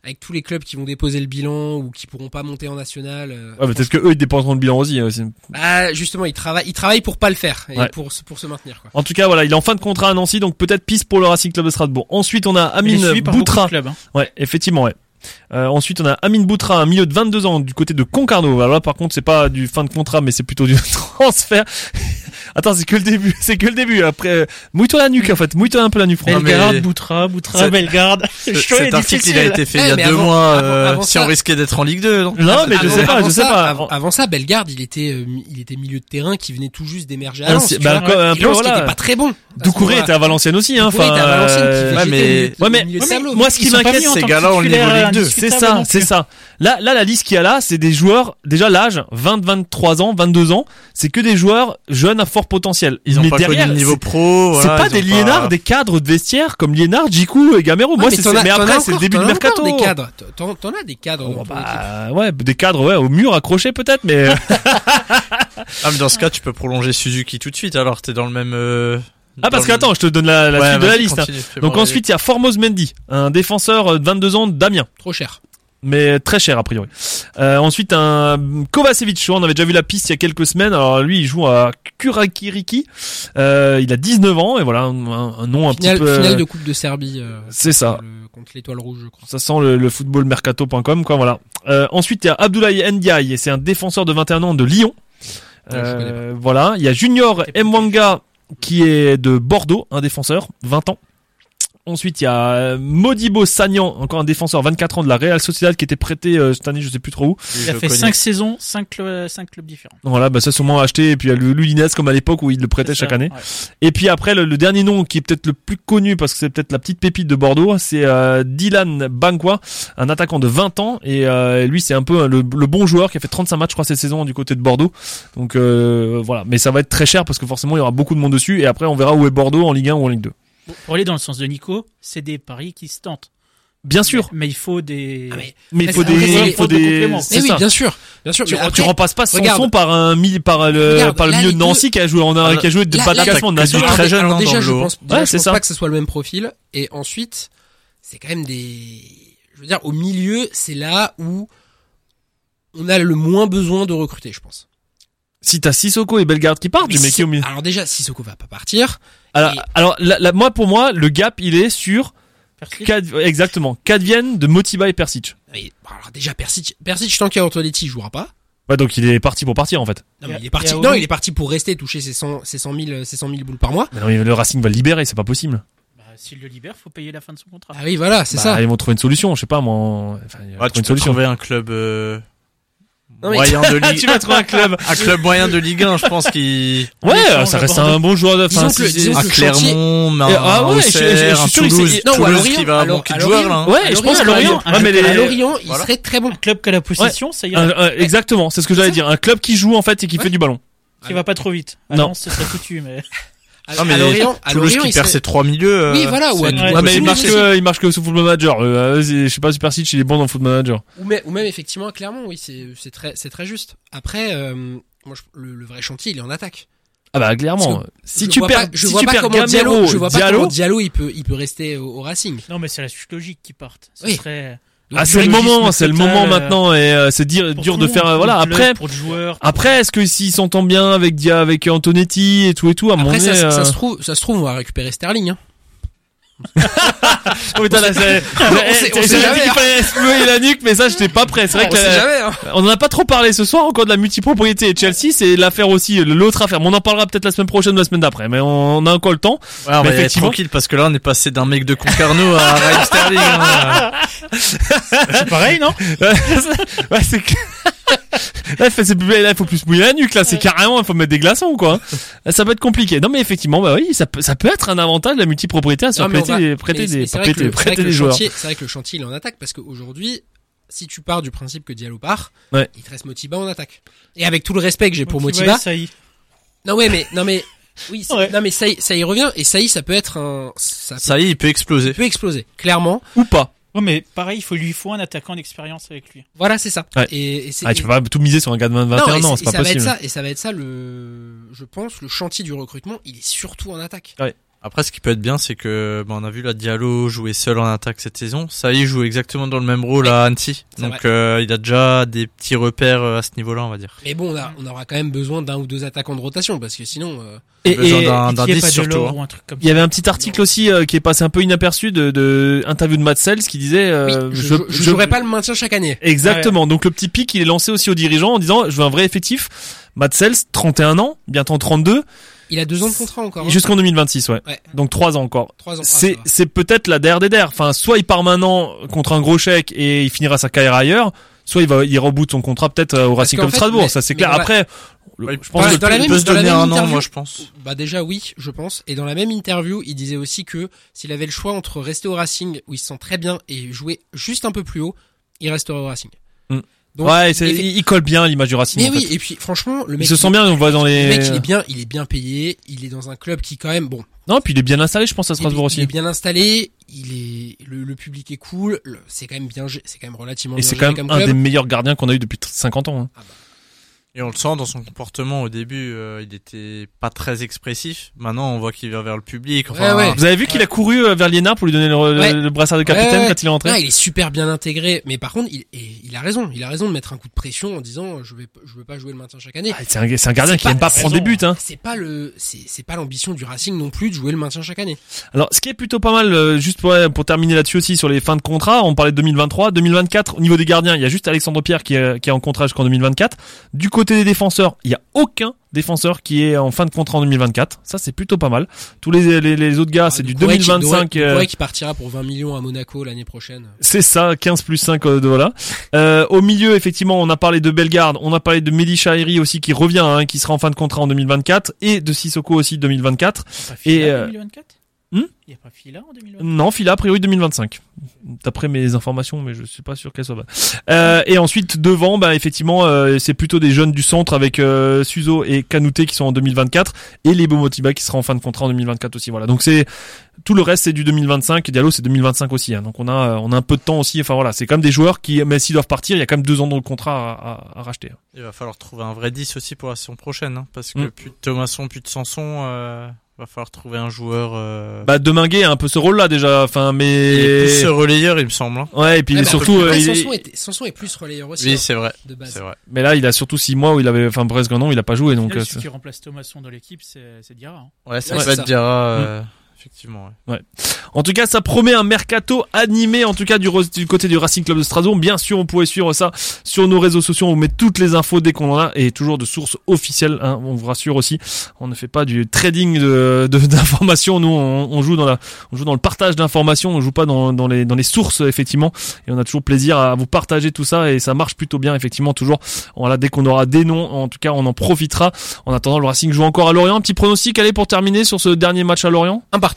Avec tous les clubs qui vont déposer le bilan ou qui pourront pas monter en national. euh, Ouais, mais peut-être que eux ils dépenseront le bilan aussi. euh, c'est- Bah, justement, ils travaillent, ils travaillent pour pas le faire et Ouais. pour, se- pour se maintenir, quoi. En tout cas voilà il est en fin de contrat à Nancy donc peut-être piste pour le Racing Club de Strasbourg. Ensuite on a Amine Boutra. clubs, hein. Ouais effectivement ouais. Euh, ensuite, on a Amine Boutra, un milieu de 22 ans du côté de Concarneau. Alors là, par contre, c'est pas du fin de contrat, mais c'est plutôt du transfert. Attends, c'est que le début. C'est que le début. Après, euh, mouille-toi la nuque, en fait. Mouille-toi un peu la nuque, Franck. Non, mais- Bellegarde, Boutra, Boutra, C'est- Bellegarde. Cet article, il a été fait il y Eh, a mais deux avant- mois, avant- euh, avant si ça- on risquait d'être en Ligue 2, non Non, mais je Avant- sais pas, avant je sais ça, pas. Avant, avant ça, Bellegarde, il était, euh, il était milieu de terrain qui venait tout juste d'émerger à Lens. c'est- bah, vois. quoi, un Et peu, Lens qui voilà. était pas très bon. Doucouré était à Valenciennes aussi, hein. Doucouré Enfin, était à Valenciennes qui euh, fait- ouais, mais- moi, ce qui m'inquiète, mis en ces tant que gars-là, titulaires Ligue 2. C'est ça, c'est ça. Là, là, la liste qu'il y a là, c'est des joueurs, déjà l'âge, 20, 23 ans, 22 ans, c'est que des joueurs jeunes à fort potentiel. Ils ont Mais pas derrière, connu le niveau c'est- pro. C'est voilà, pas des ont liénards, des cadres de vestiaire comme Liénard, Jiku et Gamero. Moi, Ouais, mais après, c'est le début t'en du mercato. Des cadres. T'en, t'en as des cadres Oh, bah, ouais, des cadres, ouais, au mur accrochés peut-être, mais euh, Ah, mais dans ce cas, tu peux prolonger Suzuki tout de suite, alors t'es dans le même, euh, ah parce que attends, je te donne la, la Ouais, suite de la liste. hein. continue, Donc ensuite, il y a Formose Mendy, un défenseur euh, de 22 ans d'Amiens. Trop cher. Mais très cher a priori. Euh, ensuite un Kovacevic, on avait déjà vu la piste il y a quelques semaines. Alors lui, il joue à Kurakiriki. Euh, il a 19 ans et voilà un, un nom un Finale, petit peu. finale de Coupe de Serbie. euh, C'est ça. le- contre l'étoile rouge, je crois. Ça sent le, le footballmercato.com quoi voilà. Euh, ensuite il y a Abdoulaye Ndiaye et c'est un défenseur de 21 ans de Lyon. Euh, voilà, il y a Junior Mwanga qui est de Bordeaux, un défenseur, 20 ans. Ensuite, il y a euh, Modibo Sagnan, encore un défenseur 24 ans de la Real Sociedad qui était prêté euh, cette année, je sais plus trop où. Il a fait connais. 5 saisons, 5 clubs, cinq clubs différents. Voilà, bah ça sûrement acheté et puis il y a le Lulinez comme à l'époque où il le prêtait chaque ça, année. ouais. Et puis après le, le dernier nom qui est peut-être le plus connu parce que c'est peut-être la petite pépite de Bordeaux, c'est euh, Dylan Bankwa, un attaquant de 20 ans et euh, lui c'est un peu le, le bon joueur qui a fait 35 matchs je crois cette saison du côté de Bordeaux. Donc euh, voilà, mais ça va être très cher parce que forcément il y aura beaucoup de monde dessus et après on verra où est Bordeaux en Ligue 1 ou en Ligue 2. Pour aller dans le sens de Nico, c'est des paris qui se tentent. Bien sûr, Mais il faut des. Ah, mais- mais il faut des il faut de des c'est oui, ça. bien sûr, bien sûr. Tu, mais tu après- remplaces pas. Sanson par un mi- par le Regarde, par le milieu de deux- Nancy qui a joué en a- Alors, qui a joué de pas de classement très jeune, alors hein, déjà, dans je pense, déjà, Ouais, je c'est pense ça. pas que ce soit le même profil. Et ensuite, c'est quand même des, je veux dire, au milieu, c'est là où on a le moins besoin de recruter, je pense. Si t'as Sissoko et Bellegarde qui partent, Mais tu mets qui au milieu alors déjà, Sissoko va pas partir. Alors, Et- alors la- la- moi pour moi, le gap il est sur qu'ad- exactement qu'adviennent de Motiba et Persic. Mais, alors déjà, Persic, Persic, tant qu'il y a Antonetti, il jouera pas. Ouais, donc il est parti pour partir en fait. Non, mais il est parti. Non, il est parti pour rester, toucher ses 100, ses 100 000, ses 100 000 boules par mois. Mais non, mais le Racing va le libérer, c'est pas possible. Bah, S'il le libère, faut payer la fin de son contrat. Ah oui, voilà, c'est Bah, ça. Ils vont trouver une solution, je sais pas moi. Enfin, ils vont Ouais, trouver tu une peux solution. trouver un club euh, Non, moyen de Ligue tu vas trouver un club. un club moyen de Ligue 1, je pense qu'il Ouais, échange ça à reste un bon joueur de. Que que le chantier- Clermont, un ah ouais, je- je- je Auxerre, suis un sûr que Toulouse, c'est- Non, ou à Toulouse Lorient, qui va à manquer à de joueurs là. hein. Ouais, À je pense à que Lorient, à Lorient, à il serait très bon. Un club qui a la possession, ça ira. un- exactement, c'est ce que j'allais dire. Un club qui joue en fait et qui fait du ballon. Qui va pas trop vite. À Non. Ce serait foutu, mais. À, Non, mais à Lorient, Toulouse Lorient, qui il perd serait- ses trois milieux. euh, Oui, voilà, ou c'est à bonne mais il marche que, il marche que sous Football Manager. Euh, c'est- je sais pas si Persic il est bon dans Football Manager. Ou même, ou même effectivement, clairement, oui, c'est très, c'est très juste. Après, euh, moi, je- le, le vrai chantier, il est en attaque. Ah bah clairement. Si je tu vois perds, pas, je vois pas comment Diallo, je vois pas Diallo, comment Diallo, il peut, il peut rester au, au Racing. Non, mais c'est la suite logique qui parte. Ce Oui. serait. Ah, c'est le moment, c'est le moment euh, maintenant et euh, c'est dur de faire euh, pour voilà après Pour le joueur. après est-ce que s'ils s'entendent bien avec Dia avec Antonetti et tout et tout à mon Après, ça, avis, ça euh, se trouve, ça se trouve, on va récupérer Sterling, hein. Oh, putain, là, c'est- On sait- on jamais, qu'il hein. fallait se nouer la nuque mais ça j'étais pas prêt c'est vrai on que sait la- jamais, hein. on en a pas trop parlé ce soir encore de la multipropriété et Chelsea c'est l'affaire aussi l'autre affaire mais on en parlera peut-être la semaine prochaine ou la semaine d'après mais on a encore le temps Ouais, on Mais va y être effectivement- tranquille parce que là on est passé d'un mec de Concarneau à Raheem Sterling. hein. C'est pareil, non ouais c'est Là, il faut- c'est plus- là, il faut plus mouiller la nuque, là. C'est carrément, il faut mettre des glaçons, quoi. Là, Ça peut être compliqué. Non, mais effectivement, bah oui, ça peut, ça peut être un avantage, la multipropriété, à se prêter, va- prêter des, prêter, le- c'est vrai prêter que des le joueurs. chantier- C'est vrai que le chantier, il est en attaque parce qu'aujourd'hui, si tu pars du principe que Diallo part, Ouais. il te reste Motiba en attaque. Et avec tout le respect que j'ai pour Motiba Motiba, et Saï. non ouais, mais non mais oui, Ouais. non mais ça, y- ça y revient et ça y, ça peut être un, ça peut, Ça y il peut exploser. peut exploser, clairement. Ou pas. Ouais, mais pareil, il faut lui faut un attaquant d'expérience avec lui. Voilà, c'est ça. Ouais. Et, et c'est Ah, tu peux pas tout miser sur un gars de 21 non, ans, c'est- pas ça va être ça, et ça va être ça le, je pense, le chantier du recrutement, il est surtout en attaque. Après, ce qui peut être bien, c'est que bah, on a vu la Diallo jouer seul en attaque cette saison. Ça y joue exactement dans le même rôle à Annecy. Donc euh, il a déjà des petits repères euh, à ce niveau-là, on va dire. Mais bon, on, a- on aura quand même besoin d'un ou deux attaquants de rotation parce que sinon, euh, Et, besoin et d'un d'un Qu'il y ait 10 pas de surtout. hein. ou un truc comme il y avait un petit article aussi euh, qui est passé un peu inaperçu de, de interview de Matt Sells qui disait euh, oui, je, je, je jouerai pas le maintien chaque année. Exactement. Donc le petit pic, il est lancé aussi aux dirigeants en disant je veux un vrai effectif. Matt Sells, 31 ans, bientôt 32, Il a deux ans de contrat encore. hein. jusqu'en 2026, ouais. Ouais. Donc trois ans encore. Trois ans. C'est c'est peut-être la der des der. Enfin, soit il part maintenant contre un gros chèque et il finira sa carrière ailleurs, soit il va il reboot son contrat peut-être euh, au Racing Club fait, Strasbourg. mais- ça c'est clair. Après, le- je pense que dans la même- peut se dans la donner même un an, moi je pense. Bah déjà oui, je pense. Et dans la même interview, il disait aussi que s'il avait le choix entre rester au Racing où il se sent très bien et jouer juste un peu plus haut, il resterait au Racing. Donc, ouais, c'est- il, il colle bien l'image du Racing. mais en oui, fait. et puis franchement, le il mec, se sent bien. On voit dans le les. mec, il est bien, il est bien payé. Il est dans un club qui quand même, bon, Non, puis il est bien installé, je pense à il Strasbourg il aussi. est bien installé. Il est, le, le public est cool. le- C'est quand même bien, c'est quand même relativement Et c'est quand même un club. des meilleurs gardiens qu'on a eu depuis 50 ans. hein. Et on le sent dans son comportement au début, euh, il était pas très expressif. Maintenant, on voit qu'il va vers le public. Enfin, Ouais, ouais. Vous avez vu qu'il a couru euh, vers Liénard pour lui donner le, le- Ouais. le brassard de capitaine Ouais, ouais. quand il est entré? Il est super bien intégré, mais par contre, il, et il a raison. Il a raison de mettre un coup de pression en disant, je vais, je veux pas jouer le maintien chaque année. Ah, C'est un, c'est un gardien C'est qui pas- aime pas raison. prendre des buts. Hein. C'est pas le, c'est, c'est pas l'ambition du Racing non plus de jouer le maintien chaque année. Alors, ce qui est plutôt pas mal, euh, juste pour, pour terminer là-dessus aussi sur les fins de contrat, on parlait de 2023, 2024. Au niveau des gardiens, il y a juste Alexandre Pierre qui est, qui est en contrat jusqu'en 2024. Du côté côté des défenseurs, il y a aucun défenseur qui est en fin de contrat en 2024. Ça, c'est plutôt pas mal. Tous les, les, les autres gars, c'est du Doucouré qui- 2025. Doucouré- euh, qui partira pour 20 millions à Monaco l'année prochaine. c'est ça, 15 plus 5 euh, de voilà. Euh, au milieu, effectivement, on a parlé de Bellegarde, on a parlé de Mehdi Chahiri aussi qui revient, hein, qui sera en fin de contrat en 2024, et de Sissoko aussi 2024. Il y a pas Et, Fila euh, en 2024 hmm? Il n'y a pas Fila en 2024 Non, Fila a priori 2025. D'après mes informations, mais je suis pas sûr qu'elles soient bonnes. Euh, et ensuite devant, bah effectivement, euh, c'est plutôt des jeunes du centre avec euh, Suzo et Kanouté qui sont en 2024 et les Motiba qui sera en fin de contrat en 2024 aussi. Voilà. Donc c'est tout le reste c'est du 2025. Diallo c'est 2025 aussi. Hein. Donc on a on a un peu de temps aussi. Enfin voilà, c'est quand même des joueurs qui, mais s'ils doivent partir, il y a quand même deux ans dans le contrat à, à- à racheter. hein. Il va falloir trouver un vrai 10 aussi pour la saison prochaine, hein, parce que Mm. plus de Thomasson, plus de Sanson, euh, va falloir trouver un joueur. Euh... Bah Deminguet a un peu ce rôle-là déjà. Enfin il est plus mais ce relayeur, il me semble. hein. ouais et puis il Ouais, est mais surtout euh, il est- Sanson, est, Sanson est plus relayeur aussi. Oui, hein, c'est vrai. de base. Vrai. mais là il a surtout six mois où il avait enfin presque un an, il a pas joué donc. Là, euh, celui qui remplace Thomasson dans l'équipe, c'est Diarra. hein. Ouais, ça c'est être. Diarra, euh, effectivement. Ouais. En tout cas, ça promet un mercato animé, en tout cas du, côté du Racing Club de Strasbourg. Bien sûr, on pourrait suivre ça sur nos réseaux sociaux. On met toutes les infos dès qu'on en a et toujours de sources officielles. hein, on vous rassure aussi. On ne fait pas du trading de de- d'informations. Nous, on, on joue dans la, on joue dans le partage d'informations. On joue pas dans, dans les dans les sources effectivement. Et on a toujours plaisir à vous partager tout ça et ça marche plutôt bien effectivement. Toujours. Voilà, dès qu'on aura des noms, en tout cas, on en profitera. En attendant, le Racing joue encore à Lorient. Un petit pronostic, allez pour terminer sur ce dernier match à Lorient? Un partout.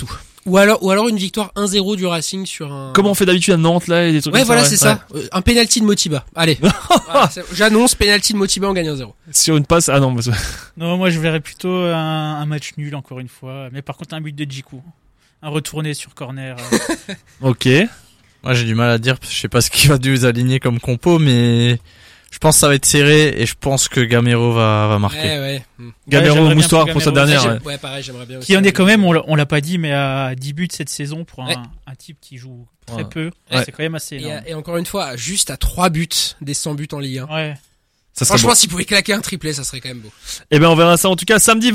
Ou alors, ou alors une victoire 1-0 du Racing sur un. Comme on fait d'habitude à Nantes là et des trucs Ouais, comme voilà, ouais. c'est ça. Euh, Un penalty de Motiba. Allez. J'annonce penalty de Motiba, on gagne 1-0. Sur une passe, ah non, que- Non, moi je verrais plutôt un, un match nul encore une fois, mais par contre un but de Djikou. Un retourné sur corner. euh. ok. Moi, j'ai du mal à dire, parce que je sais pas ce qu'il va nous aligner comme compo, mais je pense que ça va être serré et je pense que Gamero va, va marquer. Ouais, ouais. Hmm. Gamero bien Moustoir pour pour sa dernière. Ouais, ouais. ouais, pareil, j'aimerais bien aussi. qui en est quand même, on l'a- pas dit, mais à 10 buts cette saison pour un, Ouais. un type qui joue très Ouais. peu. Ouais. C'est quand même assez Et, énorme. et encore une fois, juste à 3 buts des 100 buts en Ligue 1. Ouais. Ça Franchement, s'il pouvait claquer un triplé, ça serait quand même beau. Eh ben, on verra ça en tout cas samedi